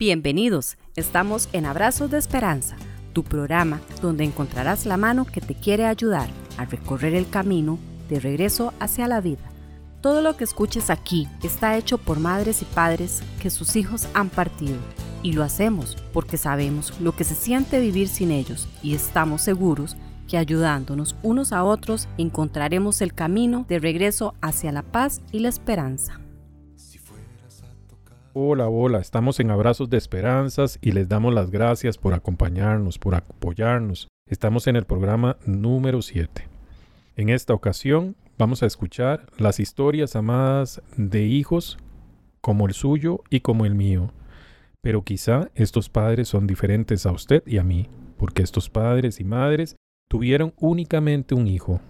Bienvenidos, estamos en Abrazos de Esperanza, tu programa donde encontrarás la mano que te quiere ayudar a recorrer el camino de regreso hacia la vida. Todo lo que escuches aquí está hecho por madres y padres que sus hijos han partido y lo hacemos porque sabemos lo que se siente vivir sin ellos y estamos seguros que ayudándonos unos a otros encontraremos el camino de regreso hacia la paz y la esperanza. Hola, hola, estamos en Abrazos de Esperanzas y les damos las gracias por acompañarnos, por apoyarnos. Estamos en el programa número 7. En esta ocasión vamos a escuchar las historias amadas de hijos como el suyo y como el mío. Pero quizá estos padres son diferentes a usted y a mí, porque estos padres y madres tuvieron únicamente un hijo.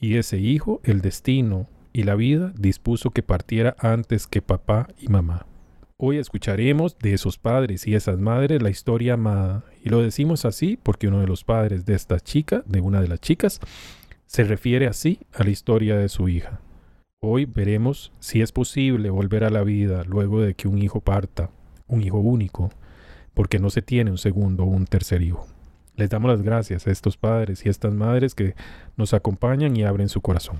Y ese hijo, el destino y la vida dispuso que partiera antes que papá y mamá. Hoy escucharemos de esos padres y esas madres la historia amada. Y lo decimos así porque uno de los padres de esta chica, de una de las chicas, se refiere así a la historia de su hija. Hoy veremos si es posible volver a la vida luego de que un hijo parta, un hijo único, porque no se tiene un segundo o un tercer hijo. Les damos las gracias a estos padres y estas madres que nos acompañan y abren su corazón.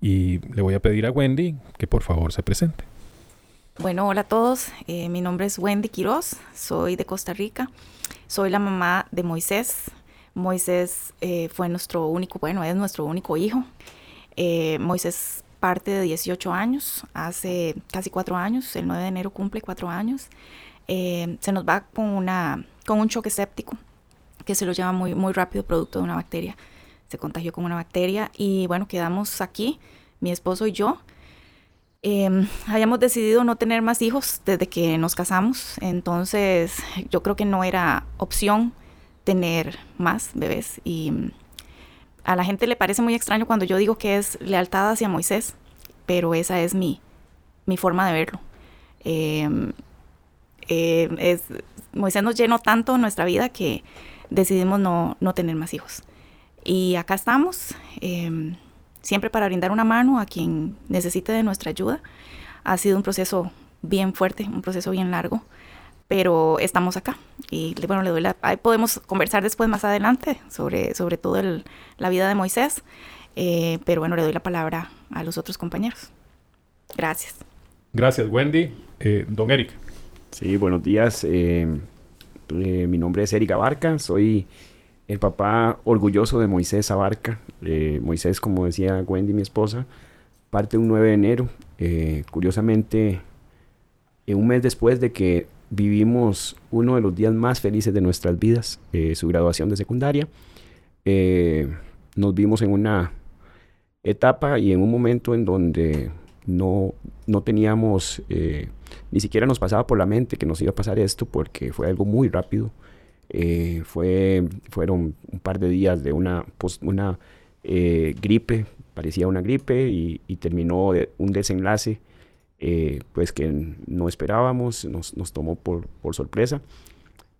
Y le voy a pedir a Wendy que por favor se presente. Bueno, hola a todos. Eh, mi nombre es Wendy Quiroz, soy de Costa Rica. Soy la mamá de Moisés. Moisés eh, fue nuestro único, bueno, es nuestro único hijo. Eh, Moisés parte de 18 años, hace casi cuatro años, el 9 de enero cumple cuatro años. se nos va con, una, con un choque séptico que se lo lleva muy, muy rápido, producto de una bacteria. Se contagió con una bacteria y bueno, quedamos aquí, mi esposo y yo. Eh, habíamos decidido no tener más hijos desde que nos casamos, entonces yo creo que no era opción tener más bebés y mm, a la gente le parece muy extraño cuando yo digo que es lealtad hacia Moisés, pero esa es mi, mi forma de verlo. Em, eh, es, Moisés nos llenó tanto nuestra vida que decidimos no, no tener más hijos. Y acá estamos. Siempre para brindar una mano a quien necesite de nuestra ayuda. Ha sido un proceso bien fuerte, un proceso bien largo, pero estamos acá. Y bueno, le doy la, ahí podemos conversar después más adelante sobre, sobre todo la vida de Moisés, eh, pero bueno, le doy la palabra a los otros compañeros. Gracias. Gracias, Wendy. Eh, don Eric. Sí, buenos días. Eh, mi nombre es Eric Abarca, soy el papá orgulloso de Moisés Abarca. Eh, Moisés, como decía Wendy, mi esposa, parte un 9 de enero. Eh, curiosamente, un mes después de que vivimos uno de los días más felices de nuestras vidas, eh, su graduación de secundaria, nos vimos en una etapa y en un momento en donde no, no teníamos, ni siquiera nos pasaba por la mente que nos iba a pasar esto porque fue algo muy rápido. Eh, fue, fueron un par de días de una, una eh, gripe, parecía una gripe, y, terminó un desenlace eh, pues que no esperábamos, nos, nos tomó por, por, sorpresa.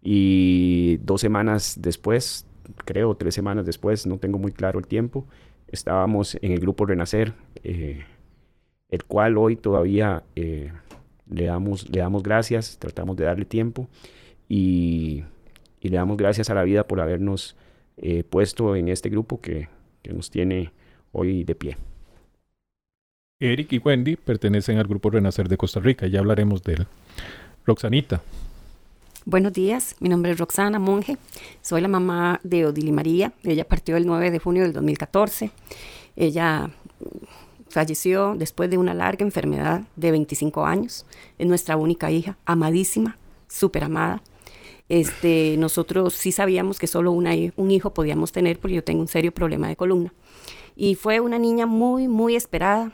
Y dos semanas después, creo tres semanas después, no tengo muy claro el tiempo, estábamos en el grupo Renacer, el cual hoy todavía le, damos, le damos gracias, tratamos de darle tiempo y y le damos gracias a la vida por habernos eh, puesto en este grupo que, nos tiene hoy de pie. Eric y Wendy pertenecen al grupo Renacer de Costa Rica, ya hablaremos de él. Roxanita. Buenos días, mi nombre es Roxana Monge, soy la mamá de Odili María, ella partió el 9 de junio del 2014, ella falleció después de una larga enfermedad de 25 años, es nuestra única hija, amadísima, súper amada, este, nosotros sí sabíamos que solo una, un hijo podíamos tener porque yo tengo un serio problema de columna. Y fue una niña muy, muy esperada.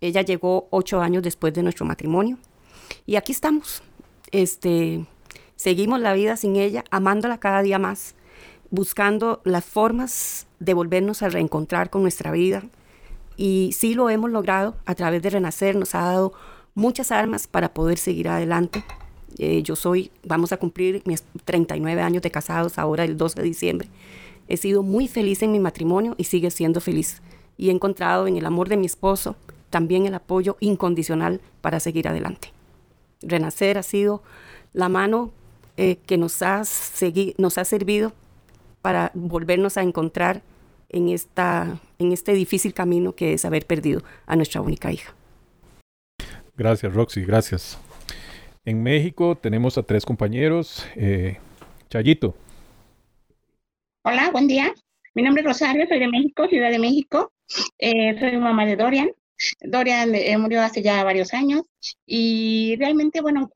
Ella llegó ocho años después de nuestro matrimonio. Y aquí estamos. Este, seguimos la vida sin ella, amándola cada día más, buscando las formas de volvernos a reencontrar con nuestra vida. Y sí lo hemos logrado a través de Renacer, nos ha dado muchas armas para poder seguir adelante. Eh, yo soy, vamos a cumplir mis 39 años de casados ahora el 12 de diciembre. He sido muy feliz en mi matrimonio y sigue siendo feliz. Y he encontrado en el amor de mi esposo también el apoyo incondicional para seguir adelante. Renacer ha sido la mano eh, que nos ha, nos ha servido para volvernos a encontrar en, esta, en este difícil camino que es haber perdido a nuestra única hija. Gracias, Roxy, gracias. En México tenemos a tres compañeros. Eh, Chayito. Hola, buen día. Mi nombre es Rosario, soy de México, Ciudad de México. Eh, soy mamá de Dorian. Dorian eh, murió hace ya varios años y realmente, bueno,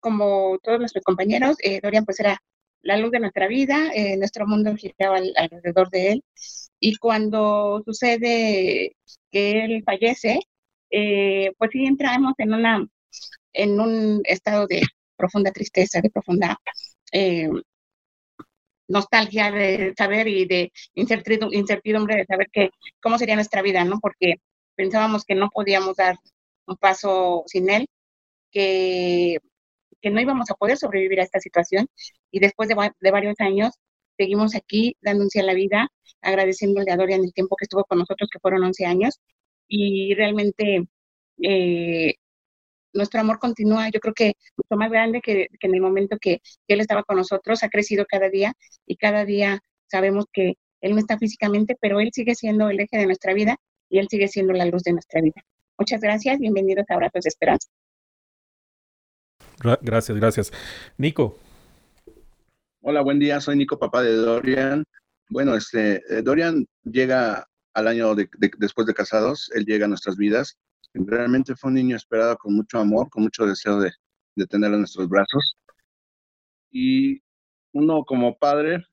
como todos nuestros compañeros, Dorian pues era la luz de nuestra vida, nuestro mundo giraba alrededor de él. Y cuando sucede que él fallece, pues sí entramos en, una, en un estado de profunda tristeza, de profunda eh, nostalgia de saber y de incertidumbre de saber que, cómo sería nuestra vida, ¿no? Porque pensábamos que no podíamos dar un paso sin él, que, que no íbamos a poder sobrevivir a esta situación y después de, de varios años seguimos aquí dándose a la vida, agradeciéndole a Dorian el tiempo que estuvo con nosotros, que fueron 11 años, y realmente eh, nuestro amor continúa, yo creo que mucho más grande que, en el momento que, él estaba con nosotros, ha crecido cada día y cada día sabemos que él no está físicamente, pero él sigue siendo el eje de nuestra vida y él sigue siendo la luz de nuestra vida. Muchas gracias, bienvenidos a Abrazos de Esperanza. Gracias, gracias. Nico. Hola, buen día, soy Nico, papá de Dorian. Bueno, este, eh, Dorian llega al año después de casados, él llega a nuestras vidas. Realmente fue un niño esperado con mucho amor, con mucho deseo de, de tenerlo en nuestros brazos. Y uno como padre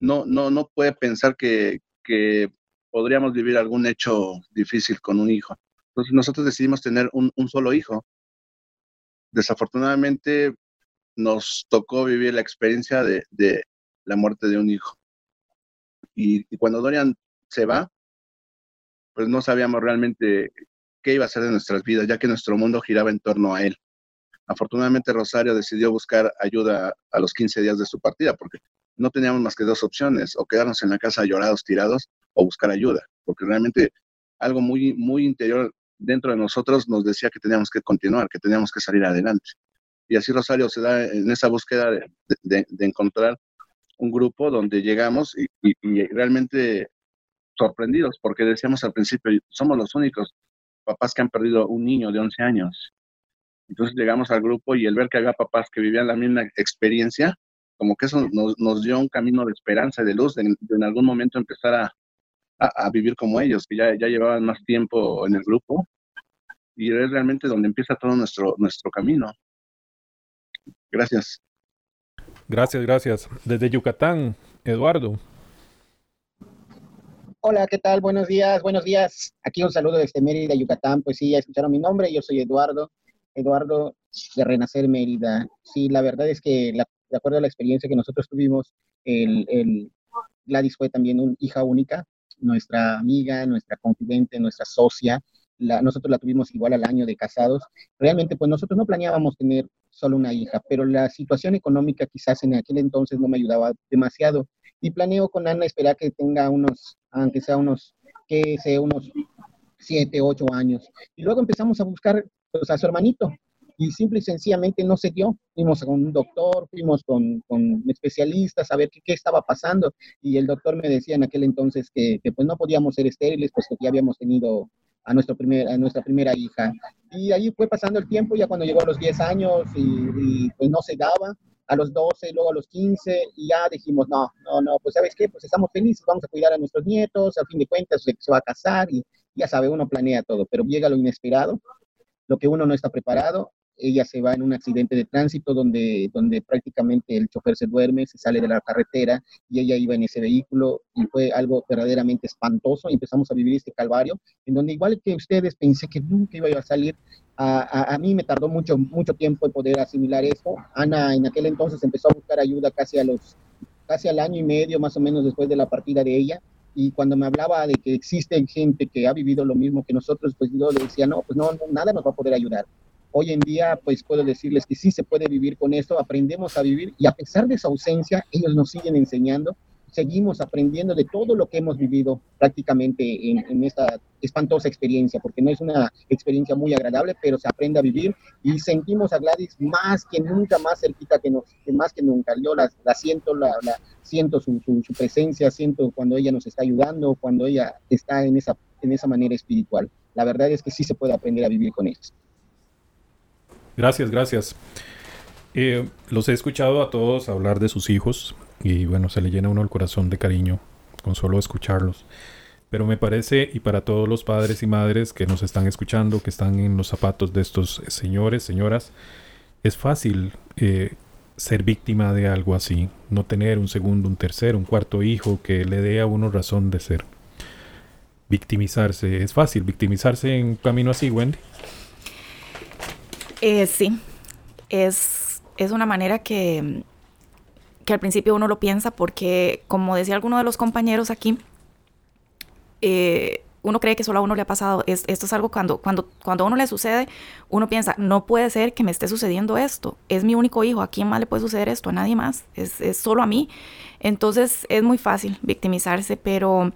no, no, no puede pensar que, que podríamos vivir algún hecho difícil con un hijo. Entonces nosotros decidimos tener un, un solo hijo. Desafortunadamente nos tocó vivir la experiencia de, de la muerte de un hijo. Y, y, cuando Dorian se va, pues no sabíamos realmente qué iba a ser de nuestras vidas, ya que nuestro mundo giraba en torno a él. Afortunadamente Rosario decidió buscar ayuda a los 15 días de su partida, porque no teníamos más que dos opciones, o quedarnos en la casa llorados, tirados, o buscar ayuda, porque realmente algo muy, muy interior dentro de nosotros nos decía que teníamos que continuar, que teníamos que salir adelante. Y así Rosario se da en esa búsqueda de, encontrar un grupo donde llegamos y, realmente sorprendidos, porque decíamos al principio, somos los únicos papás que han perdido un niño de 11 años. Entonces llegamos al grupo y el ver que había papás que vivían la misma experiencia, como que eso nos, dio un camino de esperanza y de luz, de, en algún momento empezar a, a, vivir como ellos, que ya, ya llevaban más tiempo en el grupo. Y es realmente donde empieza todo nuestro, nuestro camino. Gracias. Gracias, gracias. Desde Yucatán, Eduardo. Hola, ¿qué tal? Buenos días, buenos días. Aquí un saludo desde Mérida, Yucatán. Pues sí, ya escucharon mi nombre, yo soy Eduardo, Eduardo de Renacer Mérida. Sí, la verdad es que de acuerdo a la experiencia que nosotros tuvimos, el, el, Gladys fue también una hija única, nuestra amiga, nuestra confidente, nuestra socia. La, nosotros la tuvimos igual al año de casados. Realmente, pues nosotros no planeábamos tener solo una hija, pero la situación económica quizás en aquel entonces no me ayudaba demasiado. Y planeo con Ana esperar que tenga unos aunque sea unos, que sea unos siete, ocho años. Y luego empezamos a buscar pues, a su hermanito y simple y sencillamente no se dio. Fuimos con un doctor, fuimos con, con especialistas a ver qué, qué, estaba pasando y el doctor me decía en aquel entonces que, que pues no podíamos ser estériles, puesto que ya habíamos tenido a, nuestro primer, a nuestra primera hija. Y ahí fue pasando el tiempo, ya cuando llegó a los 10 años y, y pues no se daba, a los 12, luego a los 15, y ya dijimos, no, no, no, pues sabes qué, pues estamos felices, vamos a cuidar a nuestros nietos, al fin de cuentas se, se va a casar y ya sabe, uno planea todo, pero llega lo inesperado, lo que uno no está preparado, ella se va en un accidente de tránsito donde, donde prácticamente el chofer se duerme, se sale de la carretera y ella iba en ese vehículo y fue algo verdaderamente espantoso empezamos a vivir este calvario en donde igual que ustedes pensé que nunca iba a salir a, a, mí me tardó mucho, mucho tiempo en poder asimilar esto. Ana en aquel entonces empezó a buscar ayuda casi a los, casi al año y medio más o menos después de la partida de ella. Y cuando me hablaba de que existe gente que ha vivido lo mismo que nosotros, pues yo le decía, no, pues no nada nos va a poder ayudar. Hoy en día, pues puedo decirles que sí se puede vivir con esto, aprendemos a vivir y a pesar de esa ausencia, ellos nos siguen enseñando seguimos aprendiendo de todo lo que hemos vivido prácticamente en, esta espantosa experiencia, porque no es una experiencia muy agradable, pero se aprende a vivir y sentimos a Gladys más que nunca, más cerquita que, nos, más que nunca. Yo la, siento, la, siento su, su, presencia, siento cuando ella nos está ayudando, cuando ella está en esa, en esa manera espiritual. La verdad es que sí se puede aprender a vivir con ellos. Gracias, gracias. Eh, los he escuchado a todos hablar de sus hijos y bueno, se le llena uno el corazón de cariño con solo escucharlos. Pero me parece, y para todos los padres y madres que nos están escuchando, que están en los zapatos de estos señores, señoras, es fácil eh, ser víctima de algo así, no tener un segundo, un tercero, un cuarto hijo que le dé a uno razón de ser. Victimizarse, es fácil victimizarse en un camino así, Wendy. Eh, sí, es es una manera que, que al principio uno lo piensa porque, como decía alguno de los compañeros aquí, eh, uno cree que solo a uno le ha pasado. esto es algo cuando, cuando, cuando a uno le sucede, uno piensa, no puede ser que me esté sucediendo esto. Es mi único hijo. ¿A quién más le puede suceder esto? A nadie más. Es, es solo a mí. Entonces es muy fácil victimizarse, pero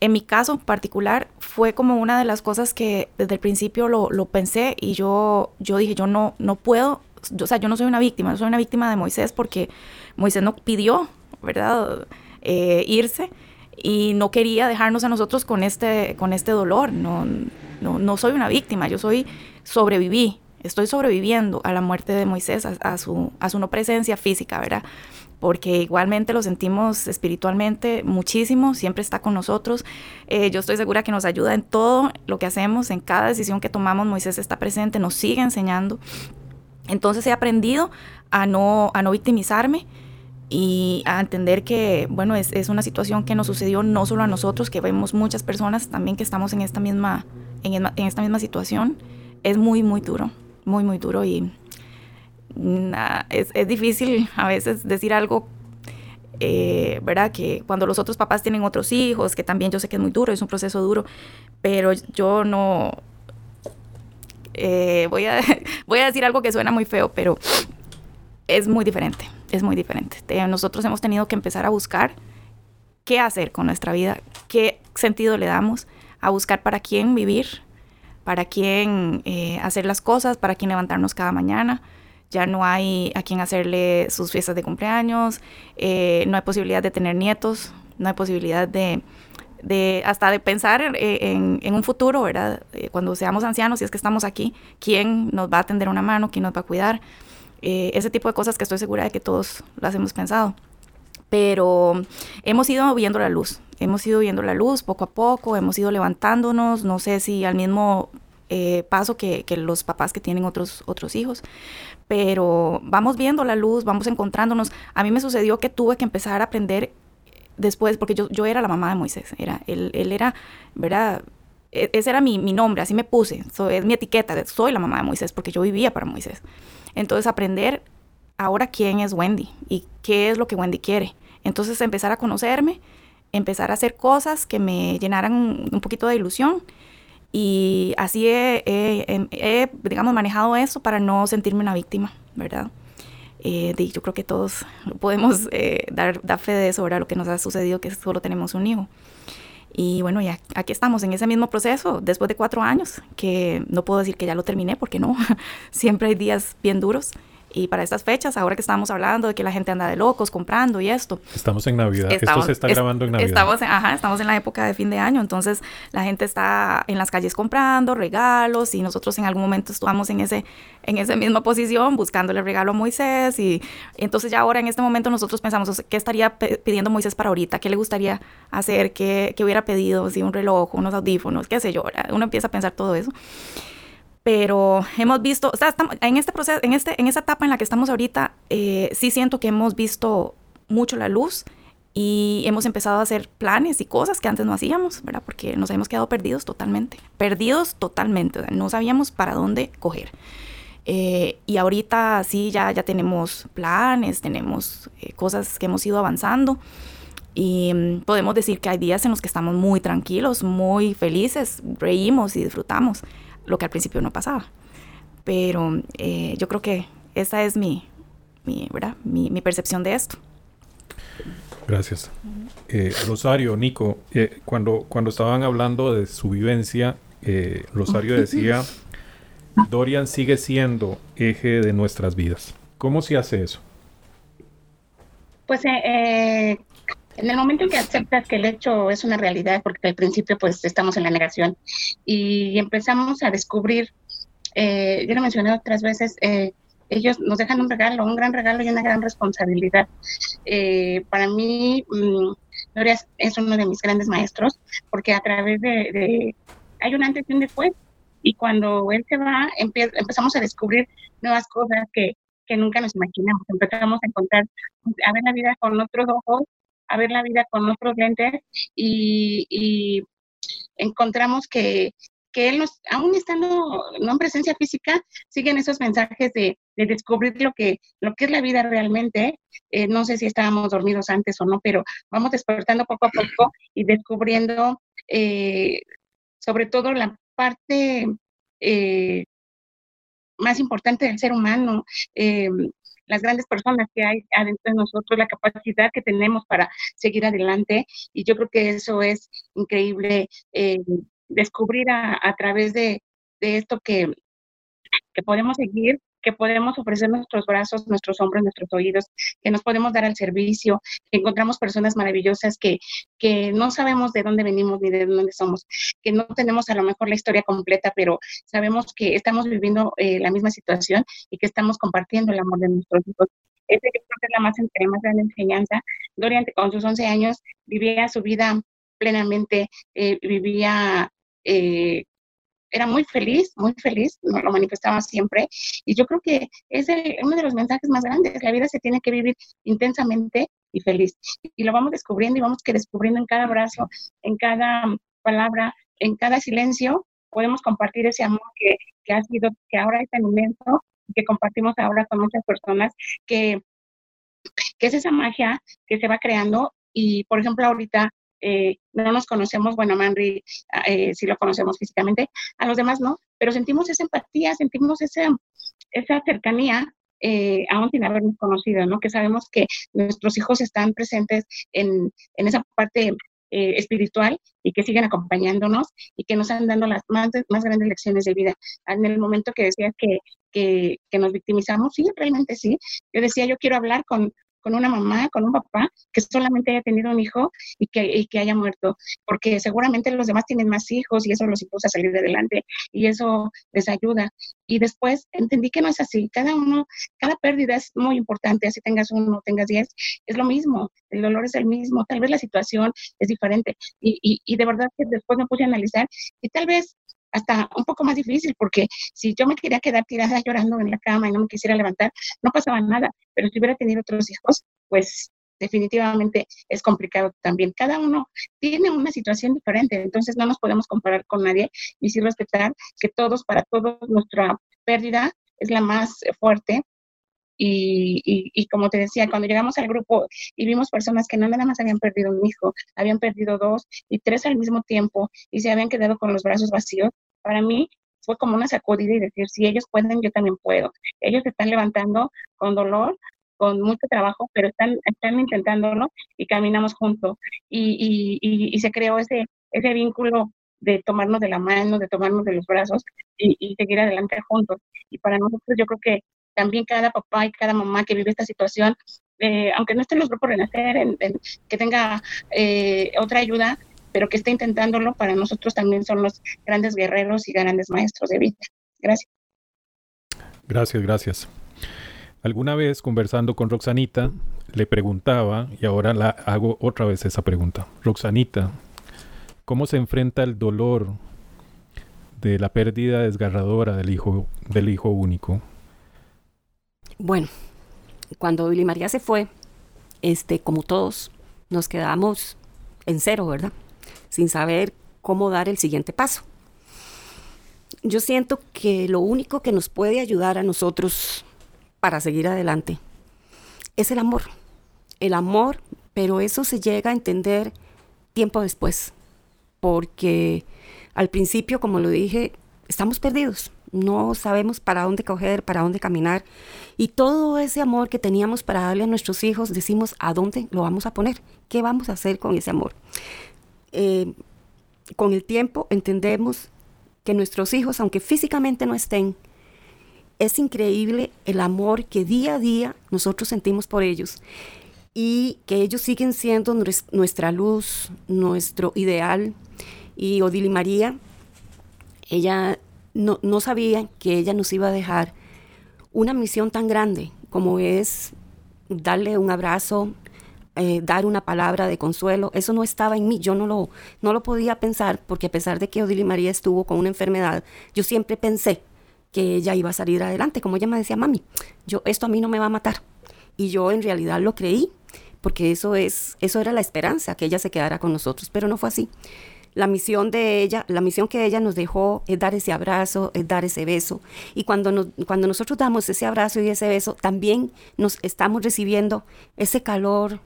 en mi caso particular fue como una de las cosas que desde el principio lo, lo pensé y yo, yo dije, yo no, no puedo o sea, yo no soy una víctima, yo soy una víctima de Moisés porque Moisés no pidió, ¿verdad? Eh, irse y no quería dejarnos a nosotros con este, con este dolor. No, no, no soy una víctima, yo soy, sobreviví, estoy sobreviviendo a la muerte de Moisés, a, su, a su no presencia física, ¿verdad? Porque igualmente lo sentimos espiritualmente muchísimo, siempre está con nosotros. Eh, yo estoy segura que nos ayuda en todo lo que hacemos, en cada decisión que tomamos, Moisés está presente, nos sigue enseñando. Entonces he aprendido a no, a no victimizarme y a entender que, bueno, es, es, una situación que nos sucedió no solo a nosotros, que vemos muchas personas también que estamos en esta misma, en, esta misma situación. Es muy, muy duro, muy, muy duro y es, es, difícil a veces decir algo, eh, ¿verdad? Que cuando los otros papás tienen otros hijos, que también yo sé que es muy duro, es un proceso duro, pero yo no, eh, voy, a, voy a decir algo que suena muy feo, pero es muy diferente, es muy diferente. Nosotros hemos tenido que empezar a buscar qué hacer con nuestra vida, qué sentido le damos, a buscar para quién vivir, para quién eh, hacer las cosas, para quién levantarnos cada mañana. Ya no hay a quién hacerle sus fiestas de cumpleaños, eh, no hay posibilidad de tener nietos, no hay posibilidad de, de hasta de pensar en, un futuro, ¿verdad? Eh, cuando seamos ancianos, si es que estamos aquí, ¿quién nos va a tender una mano? ¿Quién nos va a cuidar? Eh, ese tipo de cosas que estoy segura de que todos las hemos pensado. Pero hemos ido viendo la luz, hemos ido viendo la luz poco a poco, hemos ido levantándonos, no sé si al mismo eh, paso que, los papás que tienen otros, otros hijos, pero vamos viendo la luz, vamos encontrándonos. A mí me sucedió que tuve que empezar a aprender después, porque yo, yo era la mamá de Moisés, era, él, él era, ¿verdad? E, ese era mi, mi nombre, así me puse, es mi etiqueta, soy la mamá de Moisés, porque yo vivía para Moisés. Entonces aprender ahora quién es Wendy y qué es lo que Wendy quiere. Entonces empezar a conocerme, empezar a hacer cosas que me llenaran un, poquito de ilusión y así he, he, digamos, manejado eso para no sentirme una víctima, ¿verdad? Eh, yo creo que todos podemos eh, dar, dar, fe de eso, ahora lo que nos ha sucedido, que solo tenemos un hijo. Y bueno, ya aquí estamos en ese mismo proceso, después de cuatro años, que no puedo decir que ya lo terminé, porque no, siempre hay días bien duros, y para estas fechas, ahora que estamos hablando de que la gente anda de locos comprando y esto. Estamos en Navidad. esto se está grabando en Navidad. Estamos, ajá, estamos en la época de fin de año. Entonces, la gente está en las calles comprando regalos y nosotros en algún momento estuvimos en, ese, en esa misma posición buscándole regalo a Moisés. Y, entonces, ya ahora en este momento nosotros pensamos, ¿qué estaría pidiendo Moisés para ahorita? ¿Qué le gustaría hacer? ¿Qué, qué hubiera pedido? Si un reloj, unos audífonos, qué sé yo. Uno empieza a pensar todo eso pero hemos visto, o sea, en este proceso, en, este, en esta etapa en la que estamos ahorita, eh, sí siento que hemos visto mucho la luz y hemos empezado a hacer planes y cosas que antes no hacíamos, ¿verdad? Porque nos habíamos quedado perdidos totalmente, perdidos totalmente, no sabíamos para dónde coger. Eh, y ahorita sí, ya, ya tenemos planes, tenemos eh, cosas que hemos ido avanzando y mm, podemos decir que hay días en los que estamos muy tranquilos, muy felices, reímos y disfrutamos lo que al principio no pasaba. Pero eh, yo creo que esa es mi, mi, ¿verdad? Mi, mi, percepción de esto. Gracias. Eh, Rosario, Nico, eh, cuando, cuando estaban hablando de su vivencia, eh, Rosario decía, Dorian sigue siendo eje de nuestras vidas. ¿Cómo se hace eso? Pues en el momento en que aceptas que el hecho es una realidad, porque al principio pues estamos en la negación y empezamos a descubrir, yo lo mencioné otras veces, ellos nos dejan un regalo, un gran regalo y una gran responsabilidad. Eh, para mí, um, es uno de mis grandes maestros, porque a través de, hay un antes y un después, y cuando él se va, empezamos a descubrir nuevas cosas que, que nunca nos imaginamos. Empezamos a encontrar, a ver la vida con otros ojos, a ver la vida con otros lentes, y, y encontramos que, que él nos, aún estando no en presencia física, siguen esos mensajes de, de descubrir lo que, lo que es la vida realmente. Eh, no sé si estábamos dormidos antes o no, pero vamos despertando poco a poco y descubriendo eh, sobre todo la parte eh, más importante del ser humano, las grandes personas que hay adentro de nosotros, la capacidad que tenemos para seguir adelante. Y yo creo que eso es increíble descubrir a, a través de, de esto que, que podemos seguir que podemos ofrecer nuestros brazos, nuestros hombros, nuestros oídos, que nos podemos dar al servicio, que encontramos personas maravillosas que, que no sabemos de dónde venimos ni de dónde somos, que no tenemos a lo mejor la historia completa, pero sabemos que estamos viviendo eh, la misma situación y que estamos compartiendo el amor de nuestros hijos. Ese creo que es la más, la más grande enseñanza. Dorian, con sus 11 años, vivía su vida plenamente, eh, vivía eh, era muy feliz, muy feliz, lo manifestaba siempre. Y yo creo que es uno de los mensajes más grandes. La vida se tiene que vivir intensamente y feliz. Y lo vamos descubriendo y vamos que descubriendo en cada abrazo, en cada palabra, en cada silencio, podemos compartir ese amor que, que ha sido, que ahora es tan inmenso, que compartimos ahora con muchas personas, que, que es esa magia que se va creando. Y, por ejemplo, ahorita eh, no nos conocemos, bueno, Manri eh, sí lo conocemos físicamente, a los demás no, pero sentimos esa empatía, sentimos esa, esa cercanía, eh, aún sin habernos conocido, ¿no? Que sabemos que nuestros hijos están presentes en, en esa parte eh, espiritual y que siguen acompañándonos y que nos han dando las más, más grandes lecciones de vida. En el momento que decía que, que, que, nos victimizamos, sí, realmente sí. Yo decía, yo quiero hablar con, con una mamá, con un papá que solamente haya tenido un hijo y que, que haya muerto, porque seguramente los demás tienen más hijos y eso los impulsa a salir adelante y eso les ayuda. Y después entendí que no es así, cada uno, cada pérdida es muy importante, así tengas uno, tengas diez, es lo mismo, el dolor es el mismo, tal vez la situación es diferente y, y, y de verdad que después me puse a analizar y tal vez hasta un poco más difícil, porque si yo me quería quedar tirada llorando en la cama y no me quisiera levantar, no pasaba nada, pero si hubiera tenido otros hijos, pues definitivamente es complicado también. Cada uno tiene una situación diferente, entonces no nos podemos comparar con nadie y sí respetar que todos, para todos, nuestra pérdida es la más fuerte. Y, y, y, como te decía, cuando llegamos al grupo y vimos personas que no nada más habían perdido un hijo, habían perdido dos y tres al mismo tiempo y se habían quedado con los brazos vacíos, para mí fue como una sacudida y decir, si ellos pueden, yo también puedo. Ellos se están levantando con dolor, con mucho trabajo, pero están, están intentándolo y caminamos juntos. Y, y, y, se creó ese, ese vínculo de tomarnos de la mano, de tomarnos de los brazos y, y, seguir adelante juntos. Y para nosotros yo creo que también cada papá y cada mamá que vive esta situación, eh, aunque no esté en los grupos Renacer, en, en, que tenga eh, otra ayuda, pero que esté intentándolo, para nosotros también son los grandes guerreros y grandes maestros de vida. Gracias. Gracias, gracias. Alguna vez conversando con Roxanita, le preguntaba, y ahora la hago otra vez esa pregunta. Roxanita, ¿cómo se enfrenta el dolor de la pérdida desgarradora del hijo, del hijo único? Bueno, cuando Billy María se fue, este, como todos, nos quedamos en cero, ¿verdad? Sin saber cómo dar el siguiente paso. Yo siento que lo único que nos puede ayudar a nosotros para seguir adelante. Es el amor. El amor, pero eso se llega a entender tiempo después. Porque al principio, como lo dije, estamos perdidos. No sabemos para dónde coger, para dónde caminar. Y todo ese amor que teníamos para darle a nuestros hijos, decimos, ¿a dónde lo vamos a poner? ¿Qué vamos a hacer con ese amor? Eh, con el tiempo entendemos que nuestros hijos, aunque físicamente no estén, es increíble el amor que día a día nosotros sentimos por ellos y que ellos siguen siendo nuestra luz, nuestro ideal. Y Odile María, ella no, no sabía que ella nos iba a dejar una misión tan grande como es darle un abrazo, eh, dar una palabra de consuelo. Eso no estaba en mí, yo no lo, no lo podía pensar porque a pesar de que Odile María estuvo con una enfermedad, yo siempre pensé que ella iba a salir adelante, como ella me decía, mami, yo esto a mí no me va a matar. Y yo en realidad lo creí, porque eso es eso era la esperanza que ella se quedara con nosotros, pero no fue así. La misión de ella, la misión que ella nos dejó es dar ese abrazo, es dar ese beso. Y cuando, cuando nosotros damos ese abrazo y ese beso, también nos estamos recibiendo ese calor,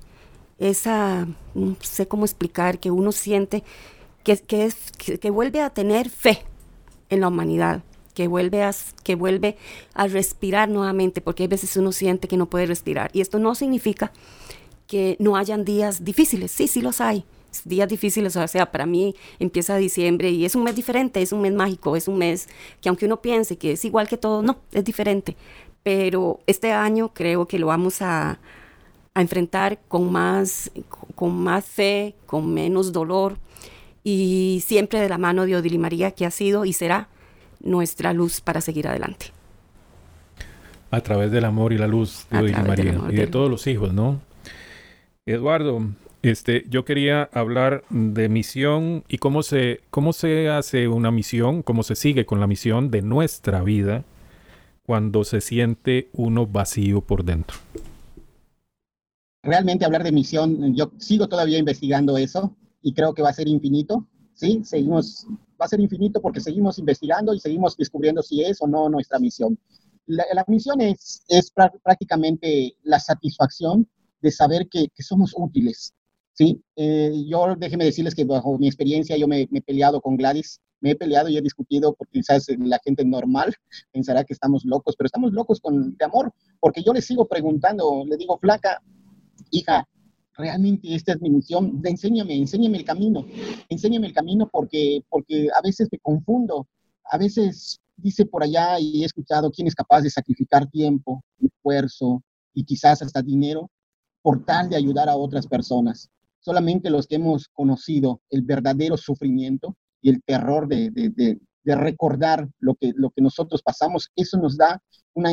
esa, no sé cómo explicar, que uno siente que, que, es, que, vuelve a tener fe en la humanidad, que vuelve, a, que vuelve a respirar nuevamente, porque a veces uno siente que no puede respirar. Y esto no significa que no hayan días difíciles, sí, sí los hay, días difíciles, o sea, para mí empieza diciembre y es un mes diferente, es un mes mágico, es un mes que aunque uno piense que es igual que todo, no, es diferente. Pero este año creo que lo vamos a, a enfrentar con más, con más fe, con menos dolor y siempre de la mano de Odili María, que ha sido y será nuestra luz para seguir adelante. A través del amor y la luz de Odili María y de todos los hijos, ¿no? Eduardo, este, yo quería hablar de misión y cómo se, cómo se hace una misión, cómo se sigue con la misión de nuestra vida cuando se siente uno vacío por dentro realmente hablar de misión, yo sigo todavía investigando eso y creo que va a ser infinito, ¿sí? Seguimos, va a ser infinito porque seguimos investigando y seguimos descubriendo si es o no nuestra misión. La, misión es, es prácticamente la satisfacción de saber que, que somos útiles, ¿sí? Eh, yo déjeme decirles que bajo mi experiencia yo me, he peleado con Gladys, me he peleado y he discutido porque quizás la gente normal pensará que estamos locos, pero estamos locos con de amor, porque yo le sigo preguntando, le digo, flaca, hija, realmente esta es mi misión, enséñame, enséñame el camino, enséñame el camino porque, porque a veces me confundo, a veces dice por allá y he escuchado quién es capaz de sacrificar tiempo, esfuerzo y quizás hasta dinero por tal de ayudar a otras personas. Solamente los que hemos conocido el verdadero sufrimiento y el terror de, recordar lo que, lo que nosotros pasamos, eso nos da una,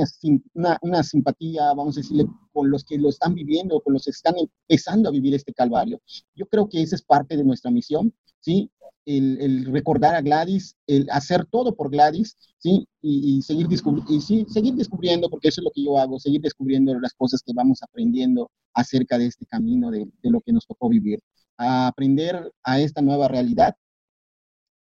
una, simpatía, vamos a decirle, con los que lo están viviendo, con los que están empezando a vivir este calvario. Yo creo que esa es parte de nuestra misión, ¿sí? El, recordar a Gladys, el hacer todo por Gladys, ¿sí? Y, seguir, y sí, seguir descubriendo, porque eso es lo que yo hago, seguir descubriendo las cosas que vamos aprendiendo acerca de este camino, de, de lo que nos tocó vivir. A aprender a esta nueva realidad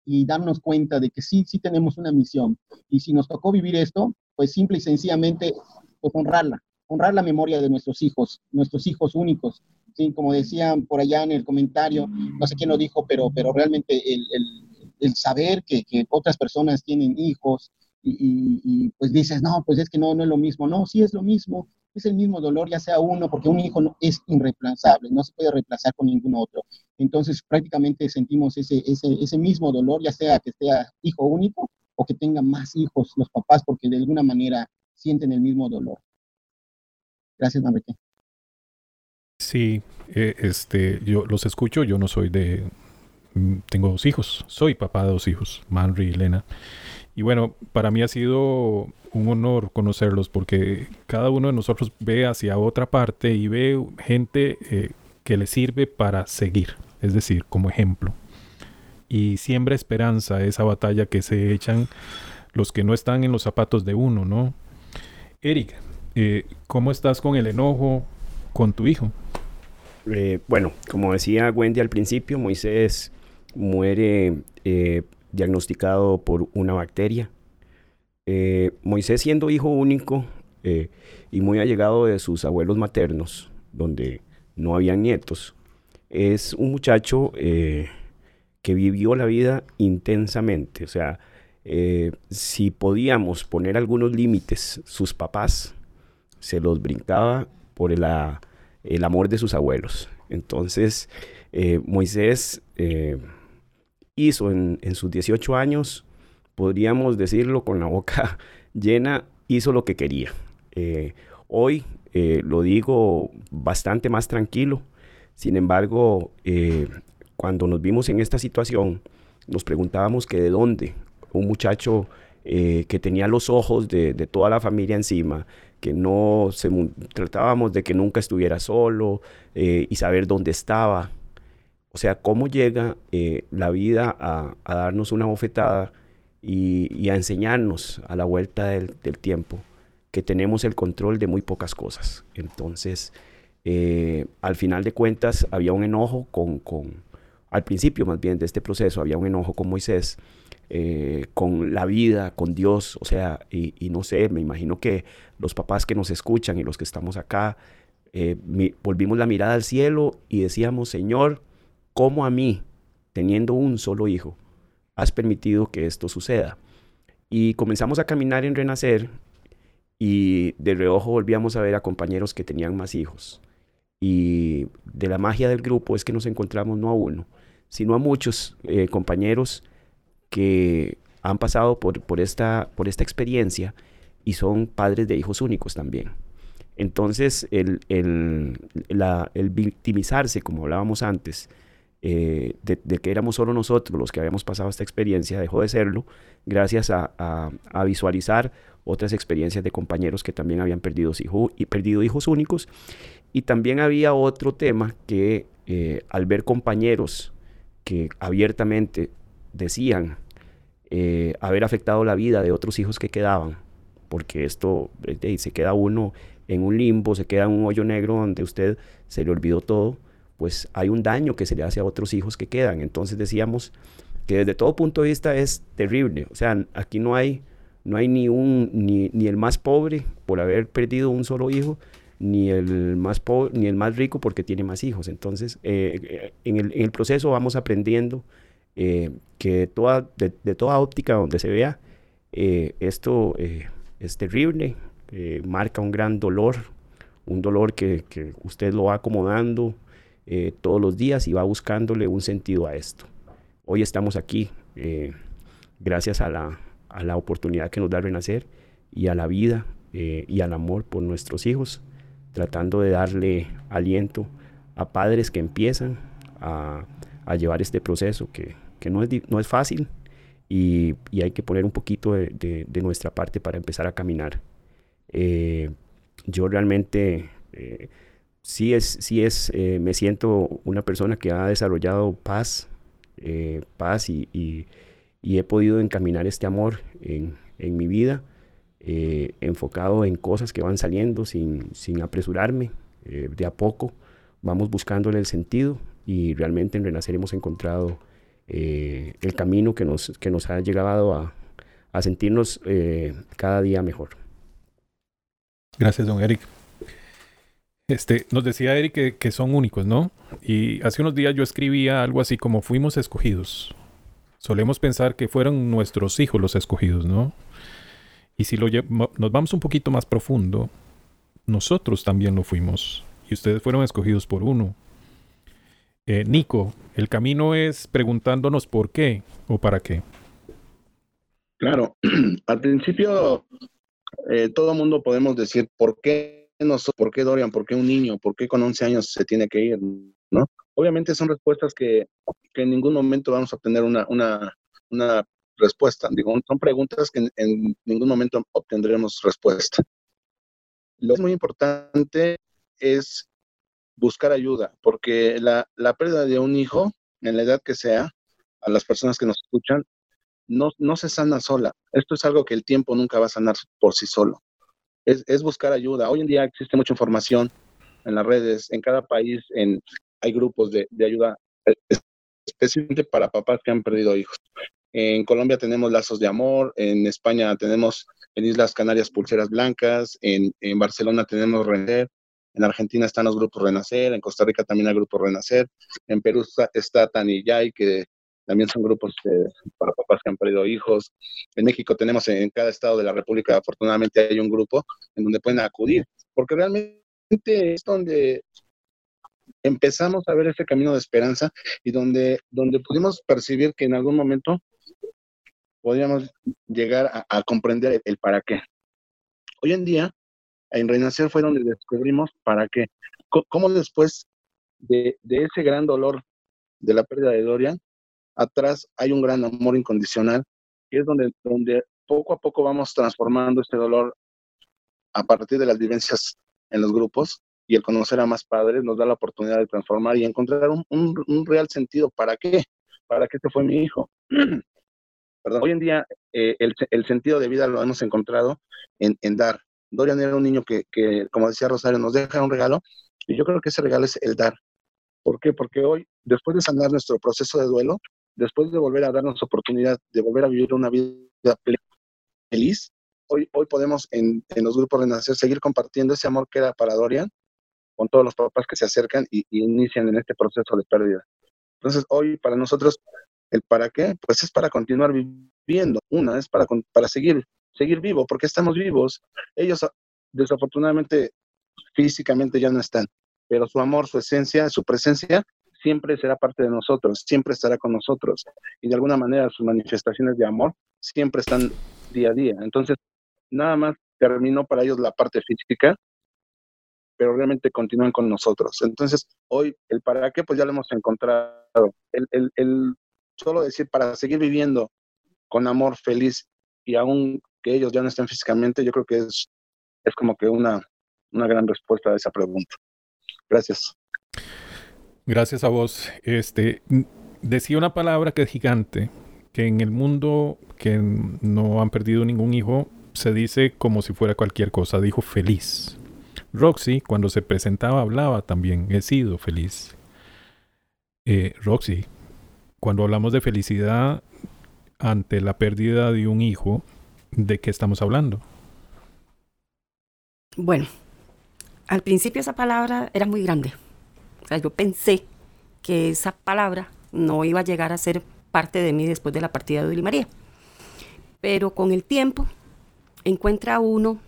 y darnos cuenta de que sí, sí tenemos una misión. Y si nos tocó vivir esto, pues simple y sencillamente, pues honrarla, honrar la memoria de nuestros hijos, nuestros hijos únicos. ¿sí? Como decían por allá en el comentario, no sé quién lo dijo, pero, pero realmente el, el, el saber que, que, otras personas tienen hijos y, y, y, pues dices, no, pues es que no, no es lo mismo. No, sí es lo mismo es el mismo dolor, ya sea uno, porque un hijo no, es irreemplazable, no se puede reemplazar con ningún otro. Entonces, prácticamente sentimos ese, ese, ese mismo dolor, ya sea que sea hijo único o que tenga más hijos los papás, porque de alguna manera sienten el mismo dolor. Gracias, Manrique. Sí, eh, este, yo los escucho, yo no soy de, mm, tengo dos hijos, soy papá de dos hijos, Manri y Elena. Y bueno, para mí ha sido un honor conocerlos porque cada uno de nosotros ve hacia otra parte y ve gente eh, que le sirve para seguir, es decir, como ejemplo. Y siembra esperanza esa batalla que se echan los que no están en los zapatos de uno, ¿no? Eric, eh, ¿cómo estás con el enojo con tu hijo? Eh, bueno, como decía Wendy al principio, Moisés muere diagnosticado por una bacteria eh, Moisés siendo hijo único eh, y muy allegado de sus abuelos maternos, donde no habían nietos, es un muchacho eh, que vivió la vida intensamente, o sea, si podíamos poner algunos límites, sus papás se los brincaba por el, amor de sus abuelos. Entonces, Moisés hizo en, en, sus 18 años, podríamos decirlo con la boca llena, hizo lo que quería. hoy lo digo bastante más tranquilo. Sin embargo, cuando nos vimos en esta situación, nos preguntábamos que de dónde un muchacho eh, que tenía los ojos de, toda la familia encima, que no se tratábamos de que nunca estuviera solo eh, y saber dónde estaba. O sea, cómo llega eh, la vida a, darnos una bofetada y, a enseñarnos a la vuelta del, tiempo que tenemos el control de muy pocas cosas. Entonces, al final de cuentas, había un enojo con, con, al principio más bien de este proceso, había un enojo con Moisés eh, con la vida, con Dios, o sea, y, no sé, me imagino que los papás que nos escuchan y los que estamos acá, eh, volvimos la mirada al cielo y decíamos, Señor, ¿cómo a mí, teniendo un solo hijo, has permitido que esto suceda? Y comenzamos a caminar en Renacer y de reojo volvíamos a ver a compañeros que tenían más hijos. Y de la magia del grupo es que nos encontramos no a uno, sino a muchos eh, compañeros que han pasado por, por, esta, por esta experiencia y son padres de hijos únicos también. Entonces, el, el, el victimizarse, como hablábamos antes, eh, de, que éramos solo nosotros los que habíamos pasado esta experiencia, dejó de serlo gracias a, visualizar otras experiencias de compañeros que también habían perdido, hijo, y perdido hijos únicos. Y también había otro tema que eh, al ver compañeros que abiertamente decían eh, haber afectado la vida de otros hijos que quedaban, porque esto eh, se queda uno en un limbo, se queda en un hoyo negro donde usted se le olvidó todo, pues hay un daño que se le hace a otros hijos que quedan. Entonces decíamos que desde todo punto de vista es terrible. O sea, aquí no hay, no hay ni, un, ni, ni el más pobre por haber perdido un solo hijo, ni el más pobre, ni el más rico porque tiene más hijos. Entonces, eh, en, el, en, el, proceso vamos aprendiendo eh, que de toda, de, toda óptica donde se vea, eh, esto eh, es terrible, marca un gran dolor, un dolor que, que usted lo va acomodando todos los días y va buscándole un sentido a esto. Hoy estamos aquí gracias a la, a la oportunidad que nos da Renacer y a la vida y al amor por nuestros hijos, tratando de darle aliento a padres que empiezan a, a llevar este proceso que, que no es, no es fácil y, y, hay que poner un poquito de, de, nuestra parte para empezar a caminar. Eh, yo realmente eh, sí es, sí es eh, me siento una persona que ha desarrollado paz, paz y, he podido encaminar este amor en, mi vida, enfocado en cosas que van saliendo sin, apresurarme, de a poco vamos buscándole el sentido y realmente en Renacer hemos encontrado eh, el camino que nos, ha llegado a, a sentirnos eh, cada día mejor. Gracias, don Eric. Este, nos decía Eric que, son únicos, ¿no? Y hace unos días yo escribía algo así como fuimos escogidos. Solemos pensar que fueron nuestros hijos los escogidos, ¿no? Y si lo nos vamos un poquito más profundo, nosotros también lo fuimos. Y ustedes fueron escogidos por uno. Eh, Nico, el camino es preguntándonos por qué o para qué. Claro, al principio eh, todo el mundo podemos decir por qué por qué Dorian, por qué un niño, por qué con 11 años se tiene que ir, ¿no? Obviamente son respuestas que, en ningún momento vamos a obtener una, respuesta. Digo, son preguntas que en, ningún momento obtendremos respuesta. Lo que es muy importante es buscar ayuda, porque la, pérdida de un hijo, en la edad que sea, a las personas que nos escuchan, no se sana sola. Esto es algo que el tiempo nunca va a sanar por sí solo. Es, es buscar ayuda. Hoy en día existe mucha información en las redes, en cada país en, hay grupos de, de ayuda eh, especialmente para papás que han perdido hijos. En Colombia tenemos lazos de amor, en España tenemos en Islas Canarias pulseras blancas, en, en Barcelona tenemos Render, en Argentina están los grupos Renacer, en Costa Rica también hay grupos Renacer, en Perú está, está que también son grupos para papás que han perdido hijos. En México tenemos en cada estado de la República, afortunadamente hay un grupo en donde pueden acudir, porque realmente es donde empezamos a ver ese camino de esperanza y donde, donde pudimos percibir que en algún momento podríamos llegar a, comprender el, para qué. Hoy en día, en Renacer fue donde descubrimos para qué, cómo después de, de ese gran dolor de la pérdida de Dorian, atrás hay un gran amor incondicional, y es donde, donde poco a poco vamos transformando este dolor a partir de las vivencias en los grupos y el conocer a más padres nos da la oportunidad de transformar y encontrar un, un, real sentido. ¿Para qué? ¿Para qué este fue mi hijo? Perdón. Hoy en día eh, el, el, sentido de vida lo hemos encontrado en, en dar. Dorian era un niño que, que, como decía Rosario, nos deja un regalo y yo creo que ese regalo es el dar. ¿Por qué? Porque hoy, después de sanar nuestro proceso de duelo, después de volver a darnos oportunidad de volver a vivir una vida feliz, hoy, hoy podemos en, en los grupos de nacer seguir compartiendo ese amor que era para Dorian con todos los papás que se acercan y, inician en este proceso de pérdida. Entonces, hoy para nosotros, el para qué, pues es para continuar viviendo. Una es para, para seguir, seguir vivo, porque estamos vivos. Ellos, desafortunadamente, físicamente ya no están, pero su amor, su esencia, su presencia siempre será parte de nosotros, siempre estará con nosotros. Y de alguna manera sus manifestaciones de amor siempre están día a día. Entonces, nada más terminó para ellos la parte física, pero realmente continúan con nosotros. Entonces, hoy el para qué, pues ya lo hemos encontrado. El, el, solo decir para seguir viviendo con amor feliz y aún que ellos ya no estén físicamente, yo creo que es, es como que una, una gran respuesta a esa pregunta. Gracias. Gracias a vos. Este, decía una palabra que es gigante, que en el mundo que no han perdido ningún hijo, se dice como si fuera cualquier cosa. Dijo feliz. Roxy, cuando se presentaba, hablaba también. He sido feliz. Eh, Roxy, cuando hablamos de felicidad ante la pérdida de un hijo, ¿de qué estamos hablando? Bueno, al principio esa palabra era muy grande o sea, yo pensé que esa palabra no iba a llegar a ser parte de mí después de la partida de Willy María. Pero con el tiempo encuentra uno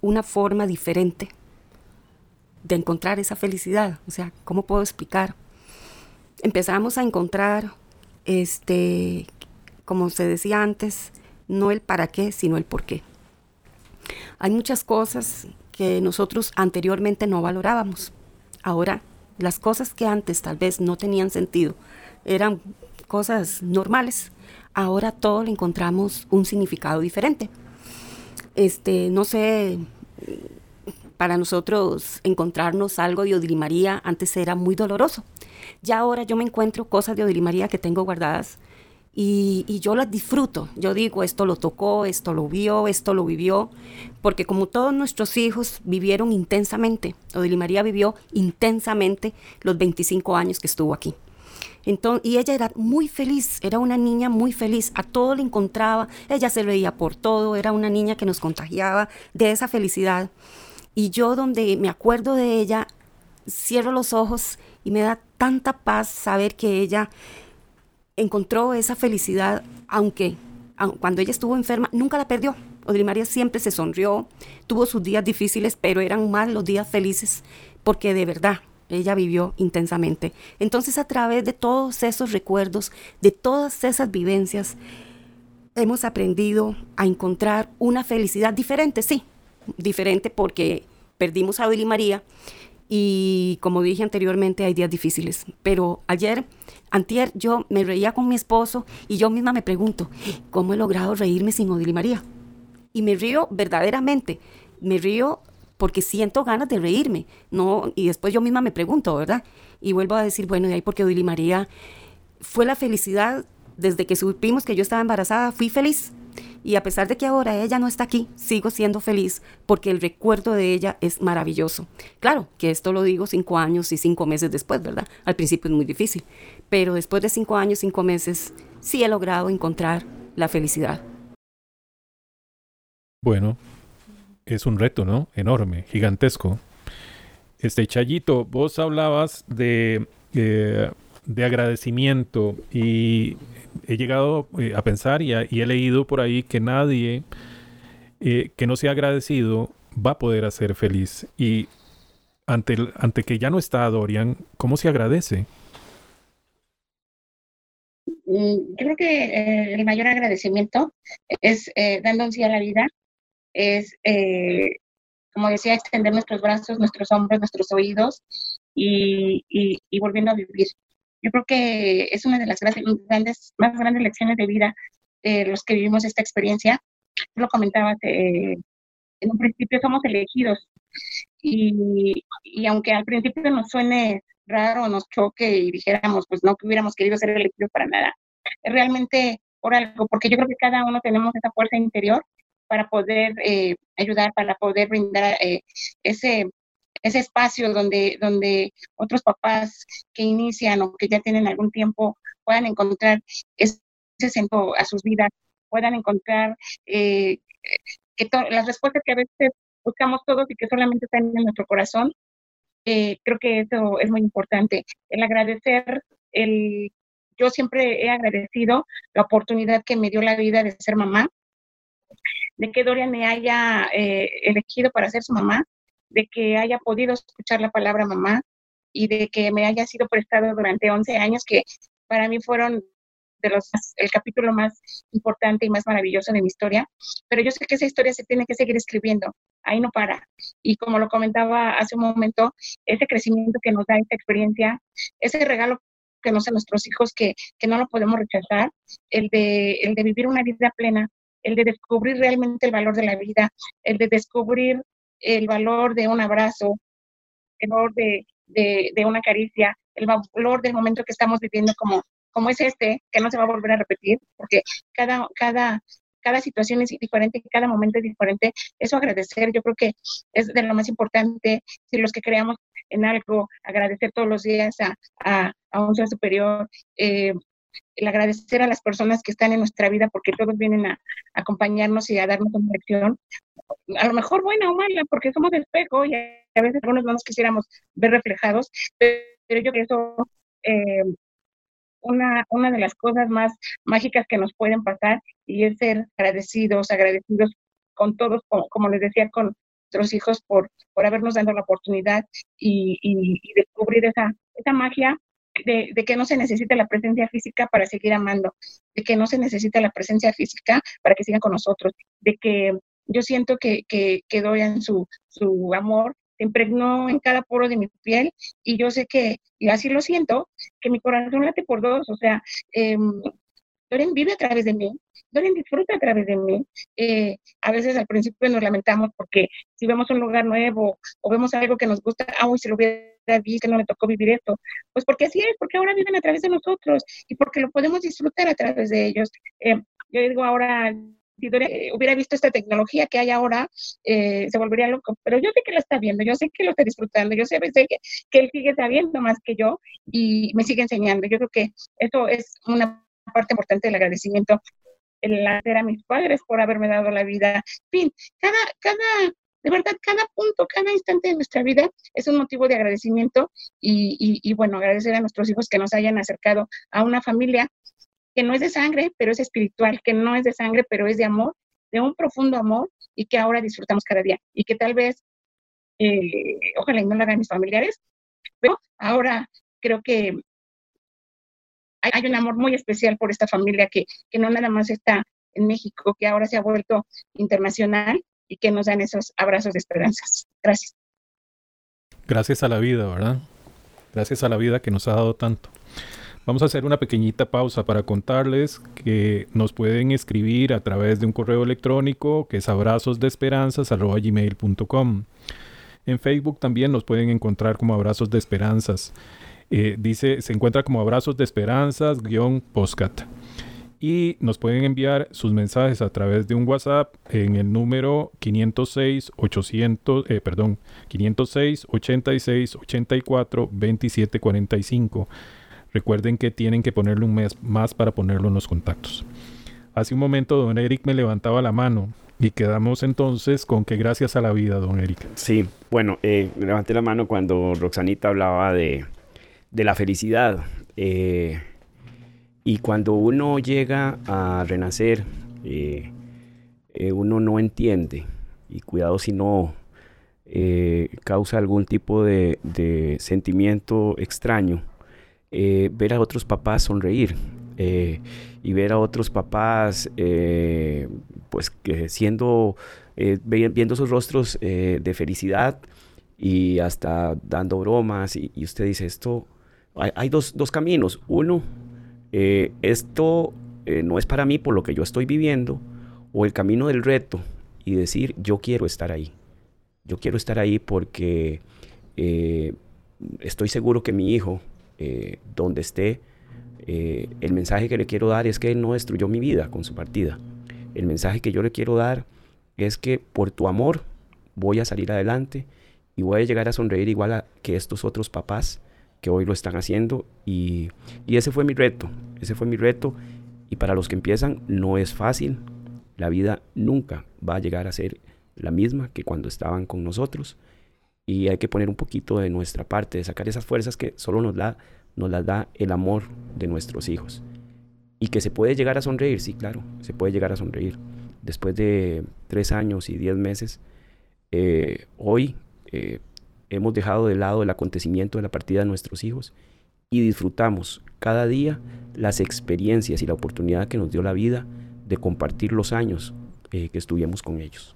una forma diferente de encontrar esa felicidad. O sea, ¿cómo puedo explicar? Empezamos a encontrar, este, como se decía antes, no el para qué, sino el por qué. Hay muchas cosas que nosotros anteriormente no valorábamos. Ahora, las cosas que antes tal vez no tenían sentido, eran cosas normales, ahora todo le encontramos un significado diferente. Este, no sé, para nosotros encontrarnos algo de Odilimaría antes era muy doloroso. Ya ahora yo me encuentro cosas de Odilimaría que tengo guardadas y, yo las disfruto. Yo digo, esto lo tocó, esto lo vio, esto lo vivió, porque como todos nuestros hijos vivieron intensamente, Odili María vivió intensamente los 25 años que estuvo aquí. Entonces, y ella era muy feliz, era una niña muy feliz, a todo le encontraba, ella se reía por todo, era una niña que nos contagiaba de esa felicidad. Y yo donde me acuerdo de ella, cierro los ojos y me da tanta paz saber que ella encontró esa felicidad, aunque cuando ella estuvo enferma, nunca la perdió. Odri María siempre se sonrió, tuvo sus días difíciles, pero eran más los días felices, porque de verdad ella vivió intensamente. Entonces, a través de todos esos recuerdos, de todas esas vivencias, hemos aprendido a encontrar una felicidad diferente, sí, diferente porque perdimos a Odri María y como dije anteriormente, hay días difíciles. Pero ayer, antier, yo me reía con mi esposo y yo misma me pregunto, ¿cómo he logrado reírme sin Odile María? Y me río verdaderamente. Me río porque siento ganas de reírme. No, y después yo misma me pregunto, ¿verdad? Y vuelvo a decir, bueno, y ahí porque Odile María fue la felicidad desde que supimos que yo estaba embarazada, fui feliz y a pesar de que ahora ella no está aquí, sigo siendo feliz porque el recuerdo de ella es maravilloso. Claro que esto lo digo cinco años y cinco meses después, ¿verdad? Al principio es muy difícil, pero después de cinco años, cinco meses, sí he logrado encontrar la felicidad. Bueno, es un reto, ¿no? Enorme, gigantesco. Este Chayito, vos hablabas de, eh, de agradecimiento y he llegado eh, a pensar y, he leído por ahí que nadie eh, que no sea agradecido va a poder hacer feliz. Y ante, ante que ya no está Dorian, ¿cómo se agradece? Mm, yo creo que eh, el mayor agradecimiento es dando un sí a la vida, es, como decía, extender nuestros brazos, nuestros hombros, nuestros oídos y volviendo a vivir. Yo creo que es una de las grandes, más grandes lecciones de vida de los que vivimos esta experiencia. Tú lo comentabas, eh, en un principio somos elegidos y, y, aunque al principio nos suene raro, nos choque y dijéramos, pues no que hubiéramos querido ser elegidos para nada, realmente por algo, porque yo creo que cada uno tenemos esa fuerza interior para poder eh, ayudar, para poder brindar eh, ese ese espacio donde, donde otros papás que inician o que ya tienen algún tiempo puedan encontrar ese centro a sus vidas, puedan encontrar eh, que las respuestas que a veces buscamos todos y que solamente están en nuestro corazón. Eh, creo que eso es muy importante. El agradecer, el, yo siempre he agradecido la oportunidad que me dio la vida de ser mamá, de que Dorian me haya eh, elegido para ser su mamá, de que haya podido escuchar la palabra mamá y de que me haya sido prestado durante 11 años, que para mí fueron el capítulo más importante y más maravilloso de mi historia, pero yo sé que esa historia se tiene que seguir escribiendo, ahí no para. Y como lo comentaba hace un momento, ese crecimiento que nos da esta experiencia, ese regalo que nos da nuestros hijos que, que no lo podemos rechazar, el de, el de vivir una vida plena, el de descubrir realmente el valor de la vida, el de descubrir el valor de un abrazo, el valor de, de, una caricia, el valor del momento que estamos viviendo como, como es este, que no se va a volver a repetir, porque cada, cada, cada situación es diferente, cada momento es diferente. Eso agradecer, yo creo que es de lo más importante, si los que creamos en algo, agradecer todos los días a, a, a un ser superior, eh, el agradecer a las personas que están en nuestra vida porque todos vienen a, acompañarnos y a darnos una lección, a lo mejor buena o mala, porque somos de espejo y a veces algunos no nos quisiéramos ver reflejados, pero yo creo que eso, eh, una, una de las cosas más mágicas que nos pueden pasar y es ser agradecidos, agradecidos con todos, como, les decía, con nuestros hijos por, por habernos dado la oportunidad y, y descubrir esa, esa magia de, que no se necesita la presencia física para seguir amando, de que no se necesita la presencia física para que sigan con nosotros, de que yo siento que, que, que en su, su amor se impregnó en cada poro de mi piel y yo sé que, y así lo siento, que mi corazón late por dos, o sea, eh, Dorian vive a través de mí, Dorian disfruta a través de mí. Eh, a veces al principio nos lamentamos porque si vemos un lugar nuevo o vemos algo que nos gusta, ah, uy, se lo hubiera visto, no me tocó vivir esto. Pues porque así es, porque ahora viven a través de nosotros y porque lo podemos disfrutar a través de ellos. Eh, yo digo ahora, si Dorian eh, hubiera visto esta tecnología que hay ahora, se volvería loco. Pero yo sé que lo está viendo, yo sé que lo está disfrutando, yo sé, que, que él sigue sabiendo más que yo y me sigue enseñando. Yo creo que eso es una parte importante del agradecimiento, el hacer a mis padres por haberme dado la vida. Fin, cada, cada, de verdad, cada punto, cada instante de nuestra vida es un motivo de agradecimiento y, y, bueno, agradecer a nuestros hijos que nos hayan acercado a una familia que no es de sangre, pero es espiritual, que no es de sangre, pero es de amor, de un profundo amor y que ahora disfrutamos cada día y que tal vez, eh, ojalá y no lo hagan mis familiares, pero ahora creo que hay un amor muy especial por esta familia que, que no nada más está en México, que ahora se ha vuelto internacional y que nos dan esos abrazos de esperanzas. Gracias. Gracias a la vida, ¿verdad? Gracias a la vida que nos ha dado tanto. Vamos a hacer una pequeñita pausa para contarles que nos pueden escribir a través de un correo electrónico que es abrazosdeesperanzas.gmail.com. En Facebook también nos pueden encontrar como Abrazos de Esperanzas. Eh, dice, se encuentra como Abrazos de Esperanzas, guion postcat. Y nos pueden enviar sus mensajes a través de un WhatsApp en el número 506 800, eh, perdón, 506 86 84 27 45. Recuerden que tienen que ponerle un mes más para ponerlo en los contactos. Hace un momento don Eric me levantaba la mano y quedamos entonces con que gracias a la vida, don Eric. Sí, bueno, eh, levanté la mano cuando Roxanita hablaba de, de la felicidad. Eh, y cuando uno llega a renacer, eh, eh, uno no entiende, y cuidado si no causa algún tipo de, sentimiento extraño, ver a otros papás sonreír y ver a otros papás pues que siendo, viendo sus rostros de felicidad y hasta dando bromas y, usted dice esto, hay, dos, dos, caminos. Uno, eh, esto eh, no es para mí por lo que yo estoy viviendo, o el camino del reto y decir yo quiero estar ahí. Yo quiero estar ahí porque eh, estoy seguro que mi hijo, donde esté, el mensaje que le quiero dar es que él no destruyó mi vida con su partida. El mensaje que yo le quiero dar es que por tu amor voy a salir adelante y voy a llegar a sonreír igual a que estos otros papás que hoy lo están haciendo. Y, ese fue mi reto, ese fue mi reto. Y para los que empiezan no es fácil, la vida nunca va a llegar a ser la misma que cuando estaban con nosotros y hay que poner un poquito de nuestra parte, de sacar esas fuerzas que solo nos, da, nos las da el amor de nuestros hijos. Y que se puede llegar a sonreír, sí, claro, se puede llegar a sonreír. Después de tres años y diez meses, eh, hoy eh, hemos dejado de lado el acontecimiento de la partida de nuestros hijos y disfrutamos cada día las experiencias y la oportunidad que nos dio la vida de compartir los años eh, que estuvimos con ellos.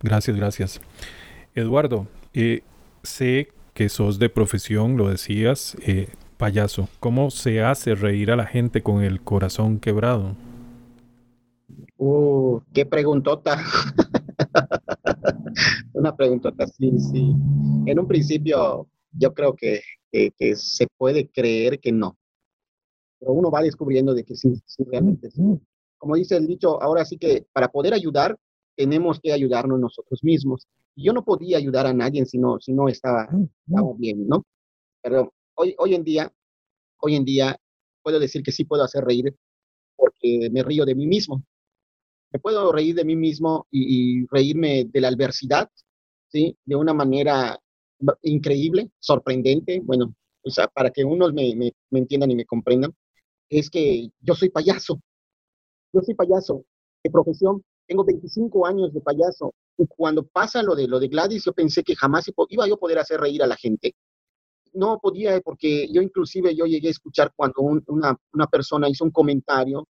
Gracias, gracias. Eduardo, eh, sé que sos de profesión, lo decías, payaso. ¿Cómo se hace reír a la gente con el corazón quebrado? Uh, qué preguntota. Una pregunta sí, sí. En un principio, yo creo que, que, se puede creer que no. Pero uno va descubriendo de que sí, sí, realmente sí. Como dice el dicho, ahora sí que para poder ayudar, tenemos que ayudarnos nosotros mismos. Yo no podía ayudar a nadie si no, si no estaba, estaba bien, ¿no? Pero hoy, hoy en día, hoy en día, puedo decir que sí puedo hacer reír porque me río de mí mismo me puedo reír de mí mismo y, reírme de la adversidad, ¿sí? De una manera increíble, sorprendente, bueno, o sea, para que unos me, me, entiendan y me comprendan, es que yo soy payaso, yo soy payaso de profesión, tengo 25 años de payaso, y cuando pasa lo de, lo de Gladys, yo pensé que jamás iba yo a poder hacer reír a la gente. No podía, porque yo inclusive yo llegué a escuchar cuando una, una persona hizo un comentario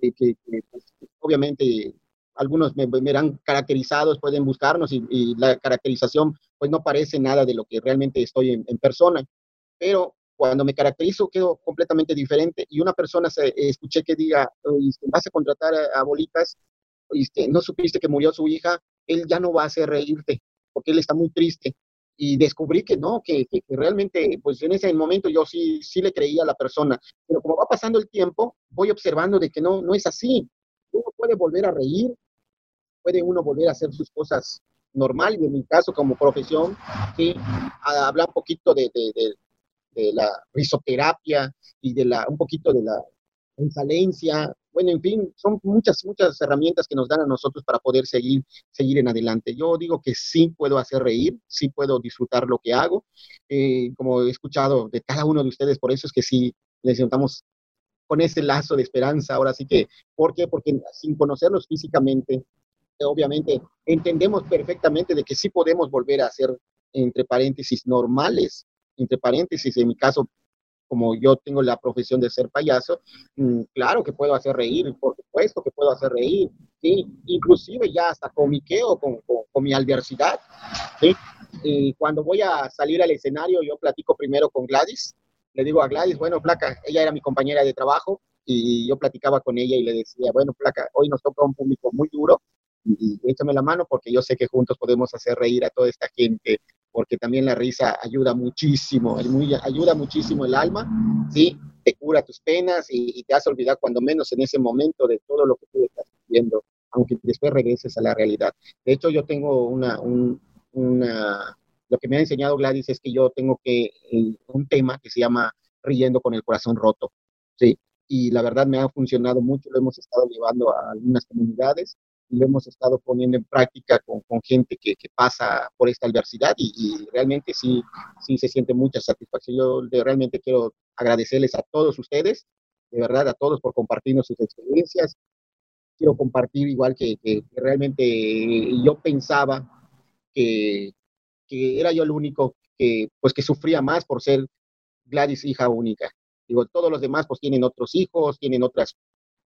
que, pues, obviamente algunos me verán caracterizados, pueden buscarnos y, la caracterización pues no parece nada de lo que realmente estoy en, persona. Pero cuando me caracterizo quedo completamente diferente y una persona se, escuché que diga, vas a contratar a, bolitas, no supiste que murió su hija, él ya no va a hacer reírte porque él está muy triste y descubrí que no, que, que, realmente, pues en ese momento yo sí, sí le creía a la persona, pero como va pasando el tiempo, voy observando de que no, no es así. Uno puede volver a reír, puede uno volver a hacer sus cosas normal, y en mi caso como profesión, sí, a hablar un poquito de, de, de, de la risoterapia y de la, un poquito de la insalencia, bueno, en fin, son muchas, muchas herramientas que nos dan a nosotros para poder seguir, seguir en adelante. Yo digo que sí puedo hacer reír, sí puedo disfrutar lo que hago. Eh, como he escuchado de cada uno de ustedes, por eso es que sí les sentamos con ese lazo de esperanza. Ahora sí que, ¿por qué? Porque sin conocerlos físicamente, obviamente entendemos perfectamente de que sí podemos volver a ser, entre paréntesis, normales, entre paréntesis, en mi caso, como yo tengo la profesión de ser payaso, mm, claro que puedo hacer reír, por supuesto que puedo hacer reír, ¿sí? Inclusive ya hasta comiqueo con, con, con mi adversidad, ¿sí? Y cuando voy a salir al escenario, yo platico primero con Gladys, le digo a Gladys, bueno, Placa, ella era mi compañera de trabajo, y yo platicaba con ella y le decía, bueno, Placa, hoy nos toca un público muy duro, y, échame la mano porque yo sé que juntos podemos hacer reír a toda esta gente porque también la risa ayuda muchísimo, ayuda muchísimo el alma, ¿sí? Te cura tus penas y, te hace olvidar cuando menos en ese momento de todo lo que tú estás viviendo, aunque después regreses a la realidad. De hecho, yo tengo una, una lo que me ha enseñado Gladys es que yo tengo que, eh, un tema que se llama riendo con el corazón roto, ¿sí? Y la verdad me ha funcionado mucho, lo hemos estado llevando a algunas comunidades lo hemos estado poniendo en práctica con, con gente que, que, pasa por esta adversidad y, y, realmente sí, sí se siente mucha satisfacción. Yo realmente quiero agradecerles a todos ustedes, de verdad a todos por compartirnos sus experiencias. Quiero compartir igual que, que, que realmente yo pensaba que, era yo el único que, pues, que sufría más por ser Gladys hija única. Digo, todos los demás pues tienen otros hijos, tienen otras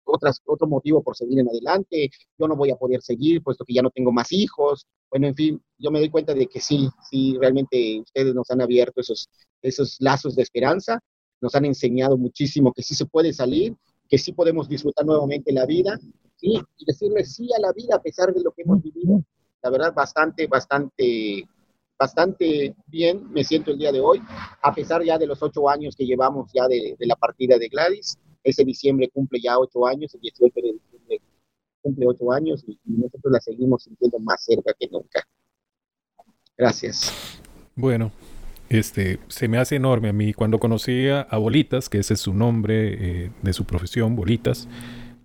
otras, otro motivo por seguir en adelante, yo no voy a poder seguir puesto que ya no tengo más hijos. Bueno, en fin, yo me doy cuenta de que sí, sí, realmente ustedes nos han abierto esos, esos lazos de esperanza, nos han enseñado muchísimo que sí se puede salir, que sí podemos disfrutar nuevamente la vida, ¿sí? y decirle sí a la vida a pesar de lo que hemos vivido. La verdad, bastante, bastante, bastante bien me siento el día de hoy, a pesar ya de los ocho años que llevamos ya de, de la partida de Gladys ese diciembre cumple ya ocho años, el 18 de diciembre cumple ocho años y, nosotros la seguimos sintiendo más cerca que nunca. Gracias. Bueno, este, se me hace enorme a mí cuando conocí a, Bolitas, que ese es su nombre eh, de su profesión, Bolitas.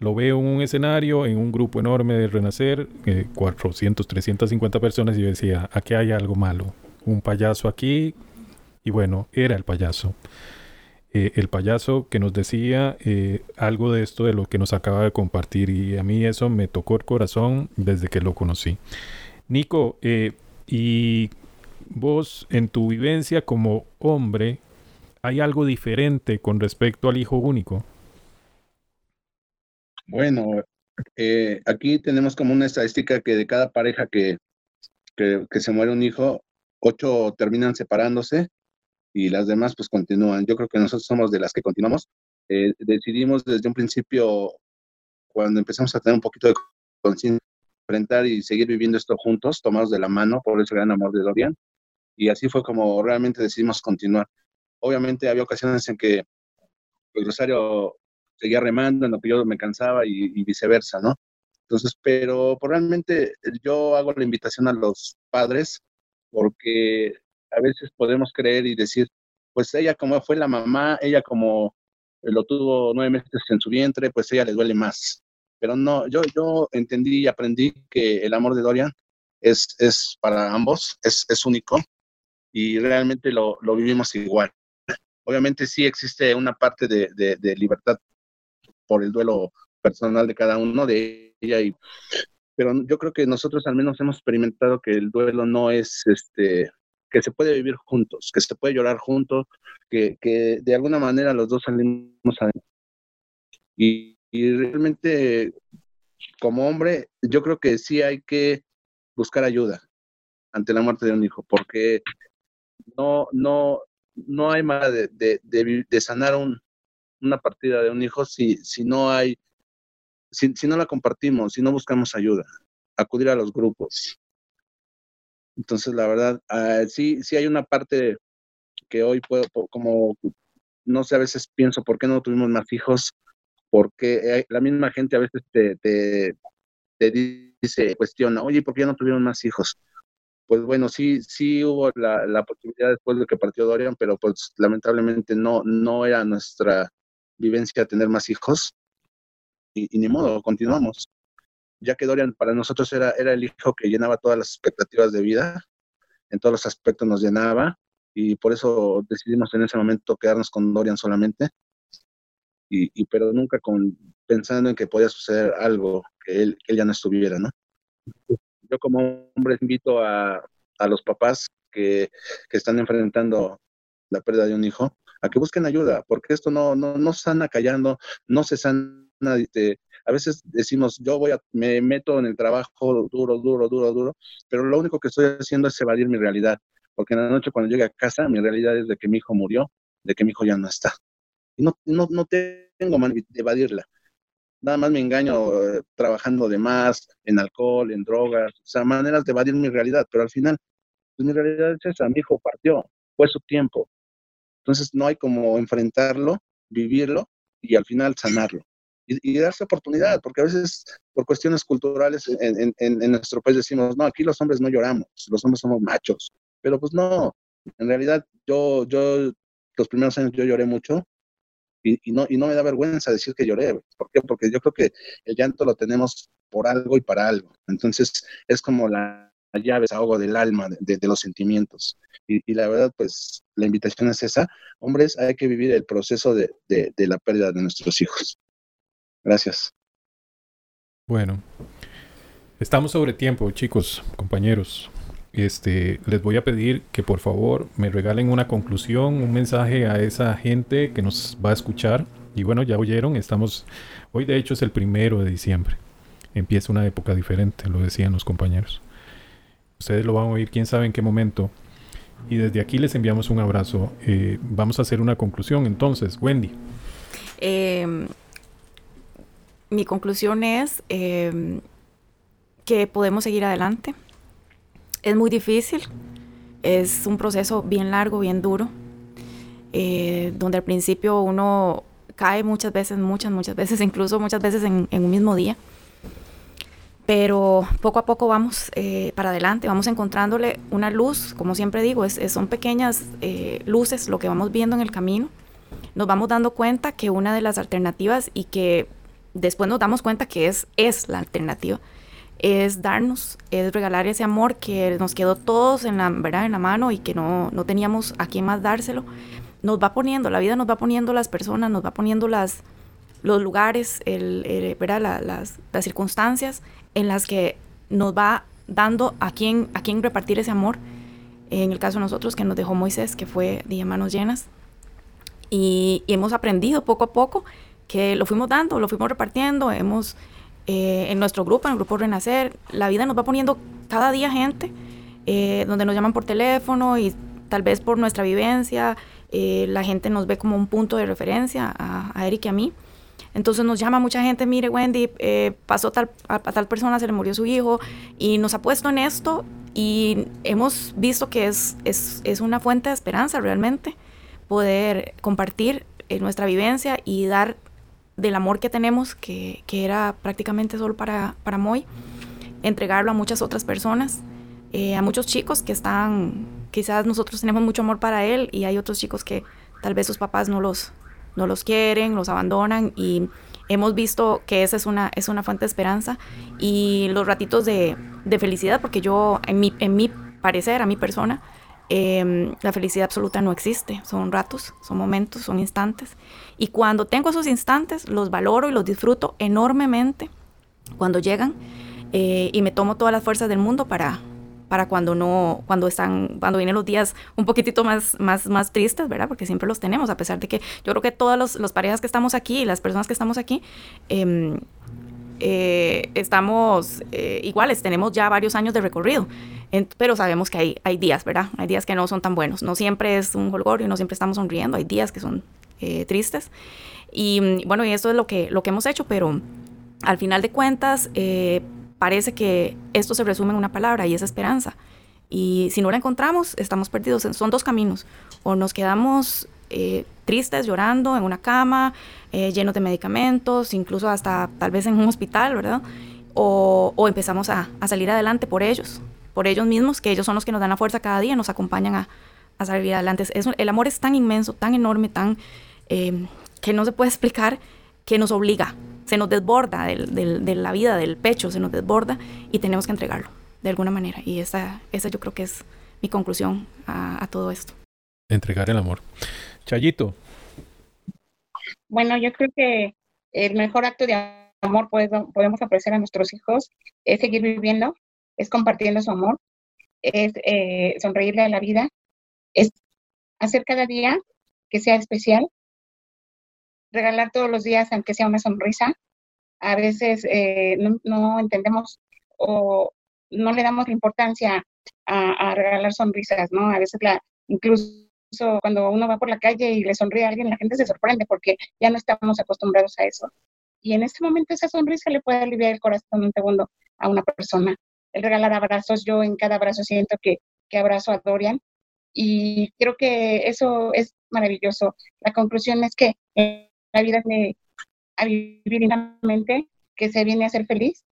Lo veo en un escenario, en un grupo enorme de Renacer, eh, 400, 350 personas, y yo decía, aquí hay algo malo. Un payaso aquí, y bueno, era el payaso. Eh, el payaso que nos decía eh, algo de esto de lo que nos acaba de compartir y a mí eso me tocó el corazón desde que lo conocí. Nico, eh, y vos en tu vivencia como hombre, ¿hay algo diferente con respecto al hijo único? Bueno, aquí tenemos como una estadística que de cada pareja que, que, que se muere un hijo, ocho terminan separándose y las demás pues continúan. Yo creo que nosotros somos de las que continuamos. Eh, decidimos desde un principio, cuando empezamos a tener un poquito de conciencia, enfrentar y seguir viviendo esto juntos, tomados de la mano por ese gran amor de Dorian. Y así fue como realmente decidimos continuar. Obviamente había ocasiones en que el Rosario seguía remando, en lo que yo me cansaba y, y viceversa, ¿no? Entonces, pero pues, realmente yo hago la invitación a los padres porque a veces podemos creer y decir, pues ella como fue la mamá, ella como lo tuvo nueve meses en su vientre, pues ella le duele más. Pero no, yo, yo entendí y aprendí que el amor de Dorian es, es para ambos, es, es único y realmente lo, lo, vivimos igual. Obviamente sí existe una parte de, de, libertad por el duelo personal de cada uno de ella y pero yo creo que nosotros al menos hemos experimentado que el duelo no es este que se puede vivir juntos, que se puede llorar juntos, que, que de alguna manera los dos salimos a... Y, y realmente, como hombre, yo creo que sí hay que buscar ayuda ante la muerte de un hijo, porque no, no, no hay manera de, de, de, de sanar un, una partida de un hijo si, si no hay, si, si no la compartimos, si no buscamos ayuda, acudir a los grupos, entonces, la verdad, uh, sí, sí hay una parte que hoy puedo, como, no sé, a veces pienso, ¿por qué no tuvimos más hijos? Porque la misma gente a veces te, te, dice, cuestiona, oye, ¿por qué no tuvieron más hijos? Pues bueno, sí, sí hubo la, la, posibilidad después de que partió Dorian, pero pues lamentablemente no, no era nuestra vivencia tener más hijos. Y ni modo, continuamos ya que Dorian para nosotros era, era el hijo que llenaba todas las expectativas de vida, en todos los aspectos nos llenaba, y por eso decidimos en ese momento quedarnos con Dorian solamente, y, pero nunca con, pensando en que podía suceder algo, que él, que ya no estuviera, ¿no? Yo como hombre invito a, a los papás que, que están enfrentando la pérdida de un hijo, a que busquen ayuda, porque esto no, no, no sana callando, no se sana de, a veces decimos, yo voy a, me meto en el trabajo duro, duro, duro, duro, pero lo único que estoy haciendo es evadir mi realidad, porque en la noche cuando llegue a casa, mi realidad es de que mi hijo murió, de que mi hijo ya no está. Y no, no, no tengo manera de evadirla. Nada más me engaño eh, trabajando de más, en alcohol, en drogas, o sea, maneras de evadir mi realidad, pero al final, pues mi realidad es esa, mi hijo partió, fue su tiempo. Entonces no hay como enfrentarlo, vivirlo y al final sanarlo y, y, darse oportunidad, porque a veces por cuestiones culturales en, en, en, nuestro país decimos, no, aquí los hombres no lloramos, los hombres somos machos, pero pues no, en realidad yo, yo los primeros años yo lloré mucho y, y, no, y no me da vergüenza decir que lloré, ¿por qué? Porque yo creo que el llanto lo tenemos por algo y para algo. Entonces, es como la, llave, ahogo del alma, de, los sentimientos. Y, la verdad, pues, la invitación es esa. Hombres, hay que vivir el proceso de, de la pérdida de nuestros hijos. Gracias. Bueno, estamos sobre tiempo, chicos, compañeros. Este, les voy a pedir que por favor me regalen una conclusión, un mensaje a esa gente que nos va a escuchar. Y bueno, ya oyeron, estamos, hoy de hecho es el primero de diciembre. Empieza una época diferente, lo decían los compañeros. Ustedes lo van a oír, quién sabe en qué momento. Y desde aquí les enviamos un abrazo. Eh, vamos a hacer una conclusión entonces. Wendy. Em, mi conclusión es em, que podemos seguir adelante es muy difícil, es un proceso bien largo, bien duro, eh, donde al principio uno cae muchas veces, muchas, muchas veces, incluso muchas veces en, un mismo día. Pero poco a poco vamos eh, para adelante, vamos encontrándole una luz, como siempre digo, es, son pequeñas eh, luces lo que vamos viendo en el camino. Nos vamos dando cuenta que una de las alternativas y que después nos damos cuenta que es, es la alternativa, es darnos, es regalar ese amor que nos quedó todos en la, ¿verdad? En la mano y que no, no teníamos a quién más dárselo. Nos va poniendo, la vida nos va poniendo las personas, nos va poniendo las, los lugares, el, ¿verdad? las, las, circunstancias en las que nos va dando a quién, a quién repartir ese amor. En el caso de nosotros, que nos dejó Moisés, que fue de manos llenas. Y hemos aprendido poco a poco que lo fuimos dando, lo fuimos repartiendo, hemos eh, en nuestro grupo, en el grupo Renacer, la vida nos va poniendo cada día gente, eh, donde nos llaman por teléfono y tal vez por nuestra vivencia, eh, la gente nos ve como un punto de referencia a, Eric y a mí. Entonces nos llama mucha gente, mire Wendy, pasó tal, a, tal persona, se le murió su hijo y nos ha puesto en esto y hemos visto que es, es, es una fuente de esperanza realmente poder compartir nuestra vivencia y dar del amor que tenemos, que, que era prácticamente solo para, para Moy, entregarlo a muchas otras personas, eh, a muchos chicos que están, quizás nosotros tenemos mucho amor para él y hay otros chicos que tal vez sus papás no los, no los quieren, los abandonan y hemos visto que esa es una, es una fuente de esperanza y los ratitos de, de felicidad, porque yo, en mi, en mi parecer, a mi persona, Em, la felicidad absoluta no existe, son ratos, son momentos, son instantes. Y cuando tengo esos instantes, los valoro y los disfruto enormemente cuando llegan eh, y me tomo todas las fuerzas del mundo para, para cuando no, cuando están, cuando vienen los días un poquitito más, más, más tristes, ¿verdad? Porque siempre los tenemos, a pesar de que yo creo que todas las parejas que estamos aquí y las personas que estamos aquí, em, eh, estamos eh, iguales, tenemos ya varios años de recorrido, pero sabemos que hay, hay días, ¿verdad? Hay días que no son tan buenos, no siempre es un y no siempre estamos sonriendo, hay días que son eh, tristes. Y mm, bueno, y esto es lo que, lo que hemos hecho, pero al final de cuentas parece que esto se resume en una palabra y es esperanza. Y si no la encontramos, estamos perdidos. Son dos caminos. O nos quedamos eh, tristes, llorando en una cama, eh, llenos de medicamentos, incluso hasta tal vez en un hospital, ¿verdad? O, empezamos a, salir adelante por ellos, por ellos mismos, que ellos son los que nos dan la fuerza cada día, nos acompañan a, salir adelante. el amor es tan inmenso, tan enorme, tan eh, que no se puede explicar, que nos obliga, se nos desborda de la vida, del pecho, se nos desborda y tenemos que entregarlo de alguna manera. Y esa, esa yo creo que es mi conclusión a todo esto. Entregar el amor. Chayito. Bueno, yo creo que el mejor acto de amor podemos ofrecer a nuestros hijos es seguir viviendo, es compartiendo su amor, es eh, sonreírle a la vida, es hacer cada día que sea especial, regalar todos los días aunque sea una sonrisa. A veces eh, no, entendemos o no le damos la importancia a, a, regalar sonrisas, ¿no? A veces la, incluso cuando uno va por la calle y le sonríe a alguien, la gente se sorprende porque ya no estamos acostumbrados a eso. Y en ese momento esa sonrisa le puede aliviar el corazón un segundo a una persona. El regalar abrazos, yo en cada abrazo siento que, que abrazo a Dorian y creo que eso es maravilloso. La conclusión es que la vida viene a vivir dignamente, que se viene a ser feliz,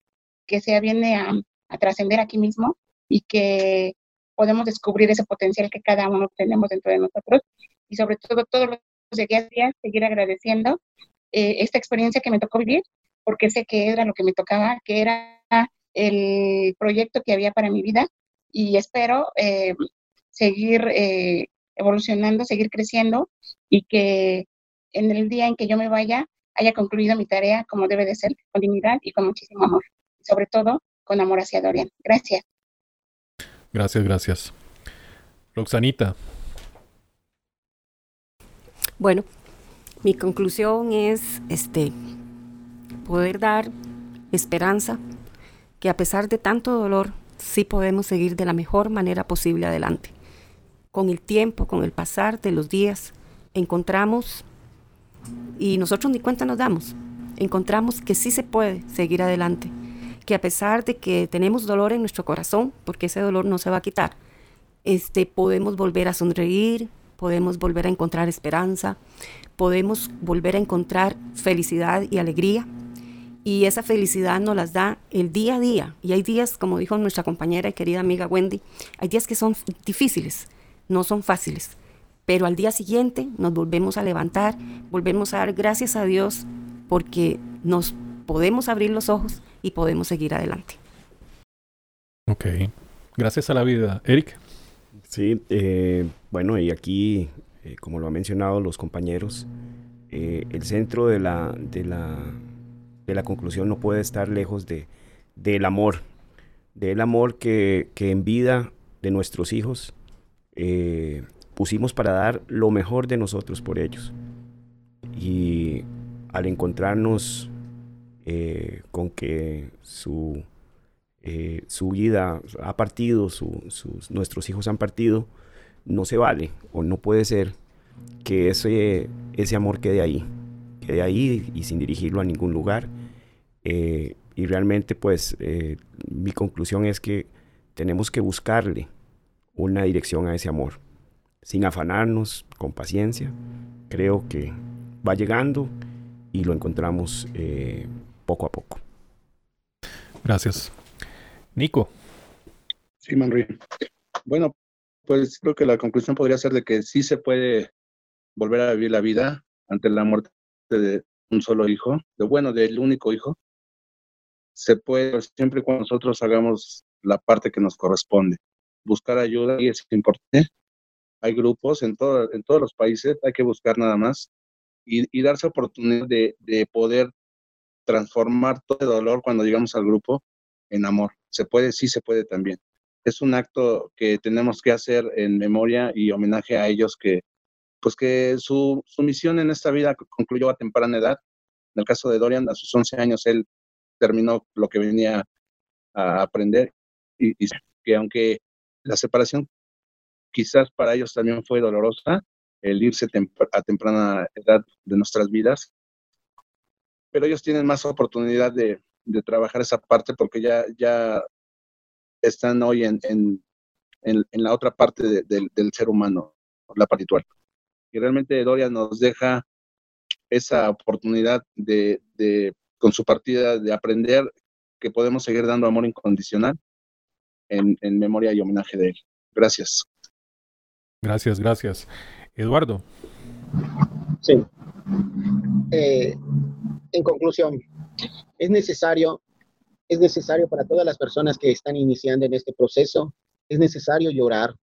que se viene a, a trascender aquí mismo y que podemos descubrir ese potencial que cada uno tenemos dentro de nosotros y sobre todo todos los días, días seguir agradeciendo eh, esta experiencia que me tocó vivir porque sé que era lo que me tocaba, que era el proyecto que había para mi vida y espero eh, seguir eh, evolucionando, seguir creciendo y que en el día en que yo me vaya haya concluido mi tarea como debe de ser, con dignidad y con muchísimo amor. Sobre todo con amor hacia Dorian. Gracias. Gracias, gracias. Roxanita. Bueno, mi conclusión es este poder dar esperanza que a pesar de tanto dolor, sí podemos seguir de la mejor manera posible adelante. Con el tiempo, con el pasar de los días, encontramos, y nosotros ni cuenta nos damos, encontramos que sí se puede seguir adelante, que a pesar de que tenemos dolor en nuestro corazón, porque ese dolor no se va a quitar, este, podemos volver a sonreír, podemos volver a encontrar esperanza, podemos volver a encontrar felicidad y alegría y esa felicidad nos las da el día a día. Y hay días, como dijo nuestra compañera y querida amiga Wendy, hay días que son difíciles, no son fáciles. Pero al día siguiente nos volvemos a levantar, volvemos a dar gracias a Dios porque nos podemos abrir los ojos y podemos seguir adelante. Ok. Gracias a la vida. Eric. Sí, eh, bueno, y aquí, eh, como lo han mencionado los compañeros, eh, el centro de la, de la de la conclusión no puede estar lejos de, del amor, del amor que, en vida de nuestros hijos eh, pusimos para dar lo mejor de nosotros por ellos. Y al encontrarnos eh, con que su, eh, su vida ha partido, nuestros hijos han partido, no se vale o no puede ser que ese, ese amor quede ahí de ahí y sin dirigirlo a ningún lugar. Eh, y realmente pues eh, mi conclusión es que tenemos que buscarle una dirección a ese amor, sin afanarnos, con paciencia. Creo que va llegando y lo encontramos poco a poco. Gracias. Nico. Sí, Manri. Bueno, pues creo que la conclusión podría ser de que sí se puede volver a vivir la vida ante la muerte de un solo hijo, de bueno, del único hijo, se puede siempre cuando nosotros hagamos la parte que nos corresponde. Buscar ayuda y es importante. Hay grupos en, todo, en todos los países, hay que buscar nada más y, darse oportunidad de, de, poder transformar todo el dolor cuando llegamos al grupo en amor. Se puede, sí se puede también. Es un acto que tenemos que hacer en memoria y homenaje a ellos que pues que su, su misión en esta vida concluyó a temprana edad. En el caso de Dorian, a sus 11 años, él terminó lo que venía a aprender y, que aunque la separación quizás para ellos también fue dolorosa, el irse a temprana edad de nuestras vidas, pero ellos tienen más oportunidad de, de trabajar esa parte porque ya, ya están hoy en, en, en, la otra parte del, del ser humano, la partitual y realmente Doria nos deja esa oportunidad de, con su partida, de aprender que podemos seguir dando amor incondicional en, memoria y homenaje de él. Gracias. Gracias, gracias. Eduardo. Sí. Eh, en conclusión, es necesario, es necesario para todas las personas que están iniciando en este proceso, es necesario llorar,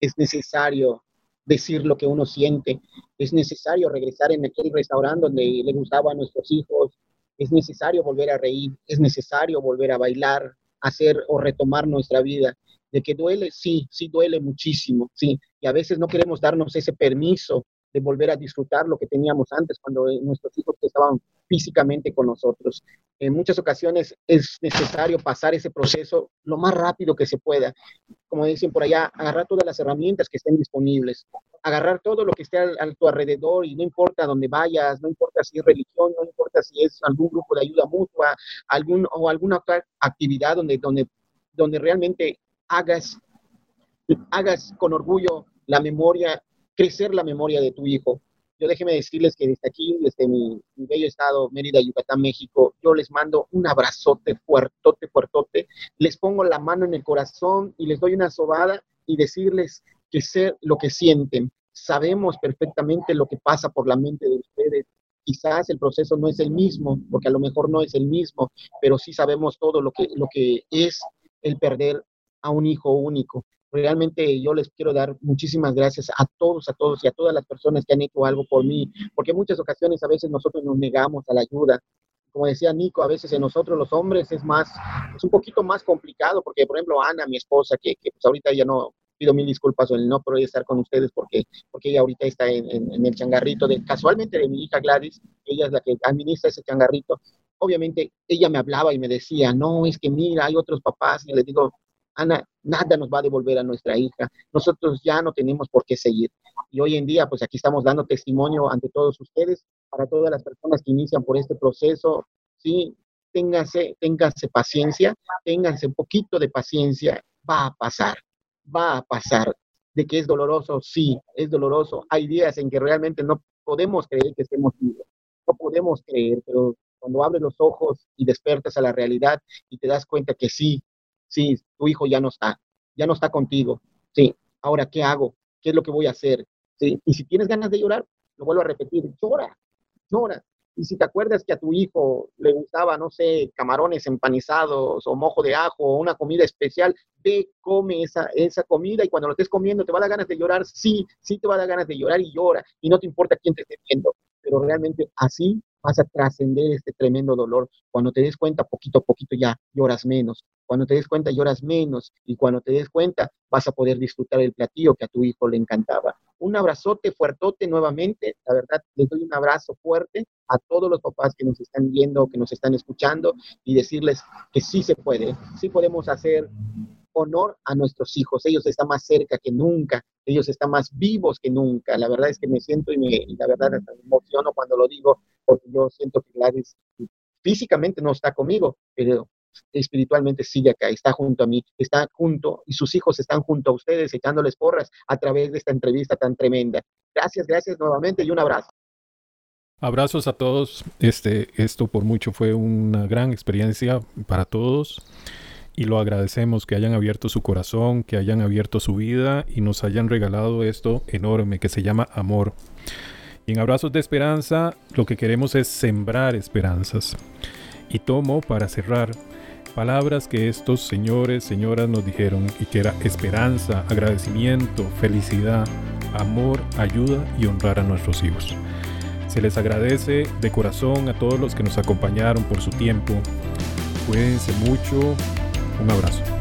es necesario decir lo que uno siente. Es necesario regresar en aquel restaurante donde le gustaba a nuestros hijos. Es necesario volver a reír. Es necesario volver a bailar, hacer o retomar nuestra vida. De que duele, sí, sí duele muchísimo, sí. Y a veces no queremos darnos ese permiso de volver a disfrutar lo que teníamos antes cuando eh, nuestros hijos estaban físicamente con nosotros. En muchas ocasiones es necesario pasar ese proceso lo más rápido que se pueda. Como dicen por allá, agarrar todas las herramientas que estén disponibles, agarrar todo lo que esté a, tu alrededor y no importa dónde vayas, no importa si es religión, no importa si es algún grupo de ayuda mutua, algún, o alguna otra actividad donde, donde, donde realmente hagas, hagas con orgullo la memoria, crecer la memoria de tu hijo, yo déjeme decirles que desde aquí, desde mi, bello estado, Mérida, Yucatán, México, yo les mando un abrazote fuertote, fuertote. Les pongo la mano en el corazón y les doy una sobada y decirles que sé lo que sienten. Sabemos perfectamente lo que pasa por la mente de ustedes. quizás el proceso no es el mismo, porque a lo mejor no es el mismo, pero sí sabemos todo lo que, lo que es el perder a un hijo único. Realmente yo les quiero dar muchísimas gracias a todos, a todos y a todas las personas que han hecho algo por mí, porque en muchas ocasiones a veces nosotros nos negamos a la ayuda. Como decía Nico, a veces en nosotros los hombres es más, es un poquito más complicado, porque por ejemplo Ana, mi esposa, que, que pues ahorita ya no, pido mil disculpas el no poder estar con ustedes porque, porque ella ahorita está en, en, el changarrito de, casualmente de mi hija Gladys, ella es la que administra ese changarrito. Obviamente ella me hablaba y me decía, no, es que mira, hay otros papás, y le digo, Ana, nada nos va a devolver a nuestra hija. Nosotros ya no tenemos por qué seguir. Y hoy en día, pues aquí estamos dando testimonio ante todos ustedes, para todas las personas que inician por este proceso. Sí, ténganse, ténganse paciencia, ténganse un poquito de paciencia, va a pasar, va a pasar. De que es doloroso, sí, es doloroso. Hay días en que realmente no podemos creer que estemos vivos, no podemos creer, pero cuando abres los ojos y despiertas a la realidad y te das cuenta que sí, sí, tu hijo ya no está, ya no está contigo, sí, ahora, ¿qué hago? ¿Qué es lo que voy a hacer? ¿Sí? Y si tienes ganas de llorar, lo vuelvo a repetir, llora, llora. Y si te acuerdas que a tu hijo le gustaba, no sé, camarones empanizados o mojo de ajo o una comida especial, ve, come esa, esa comida y cuando lo estés comiendo te va a dar ganas de llorar, sí, sí te va a dar ganas de llorar y llora y no te importa quién te esté viendo, pero realmente así vas a trascender este tremendo dolor. Cuando te des cuenta, poquito a poquito ya lloras menos. Cuando te des cuenta, lloras menos. Y cuando te des cuenta, vas a poder disfrutar el platillo que a tu hijo le encantaba. Un abrazote fuertote nuevamente. La verdad, les doy un abrazo fuerte a todos los papás que nos están viendo, que nos están escuchando y decirles que sí se puede, sí podemos hacer honor a nuestros hijos. Ellos están más cerca que nunca, ellos están más vivos que nunca. La verdad es que me siento y, me, la verdad me emociono cuando lo digo, porque yo siento que Gladys físicamente no está conmigo, pero espiritualmente sigue acá, está junto a mí, está junto y sus hijos están junto a ustedes echándoles porras a través de esta entrevista tan tremenda. Gracias, gracias nuevamente y un abrazo. Abrazos a todos. Este, esto por mucho fue una gran experiencia para todos y lo agradecemos que hayan abierto su corazón, que hayan abierto su vida y nos hayan regalado esto enorme que se llama amor. Y en Abrazos de Esperanza lo que queremos es sembrar esperanzas. Y tomo para cerrar palabras que estos señores, señoras nos dijeron y que era esperanza, agradecimiento, felicidad, amor, ayuda y honrar a nuestros hijos. Se les agradece de corazón a todos los que nos acompañaron por su tiempo. Cuídense mucho, un abrazo.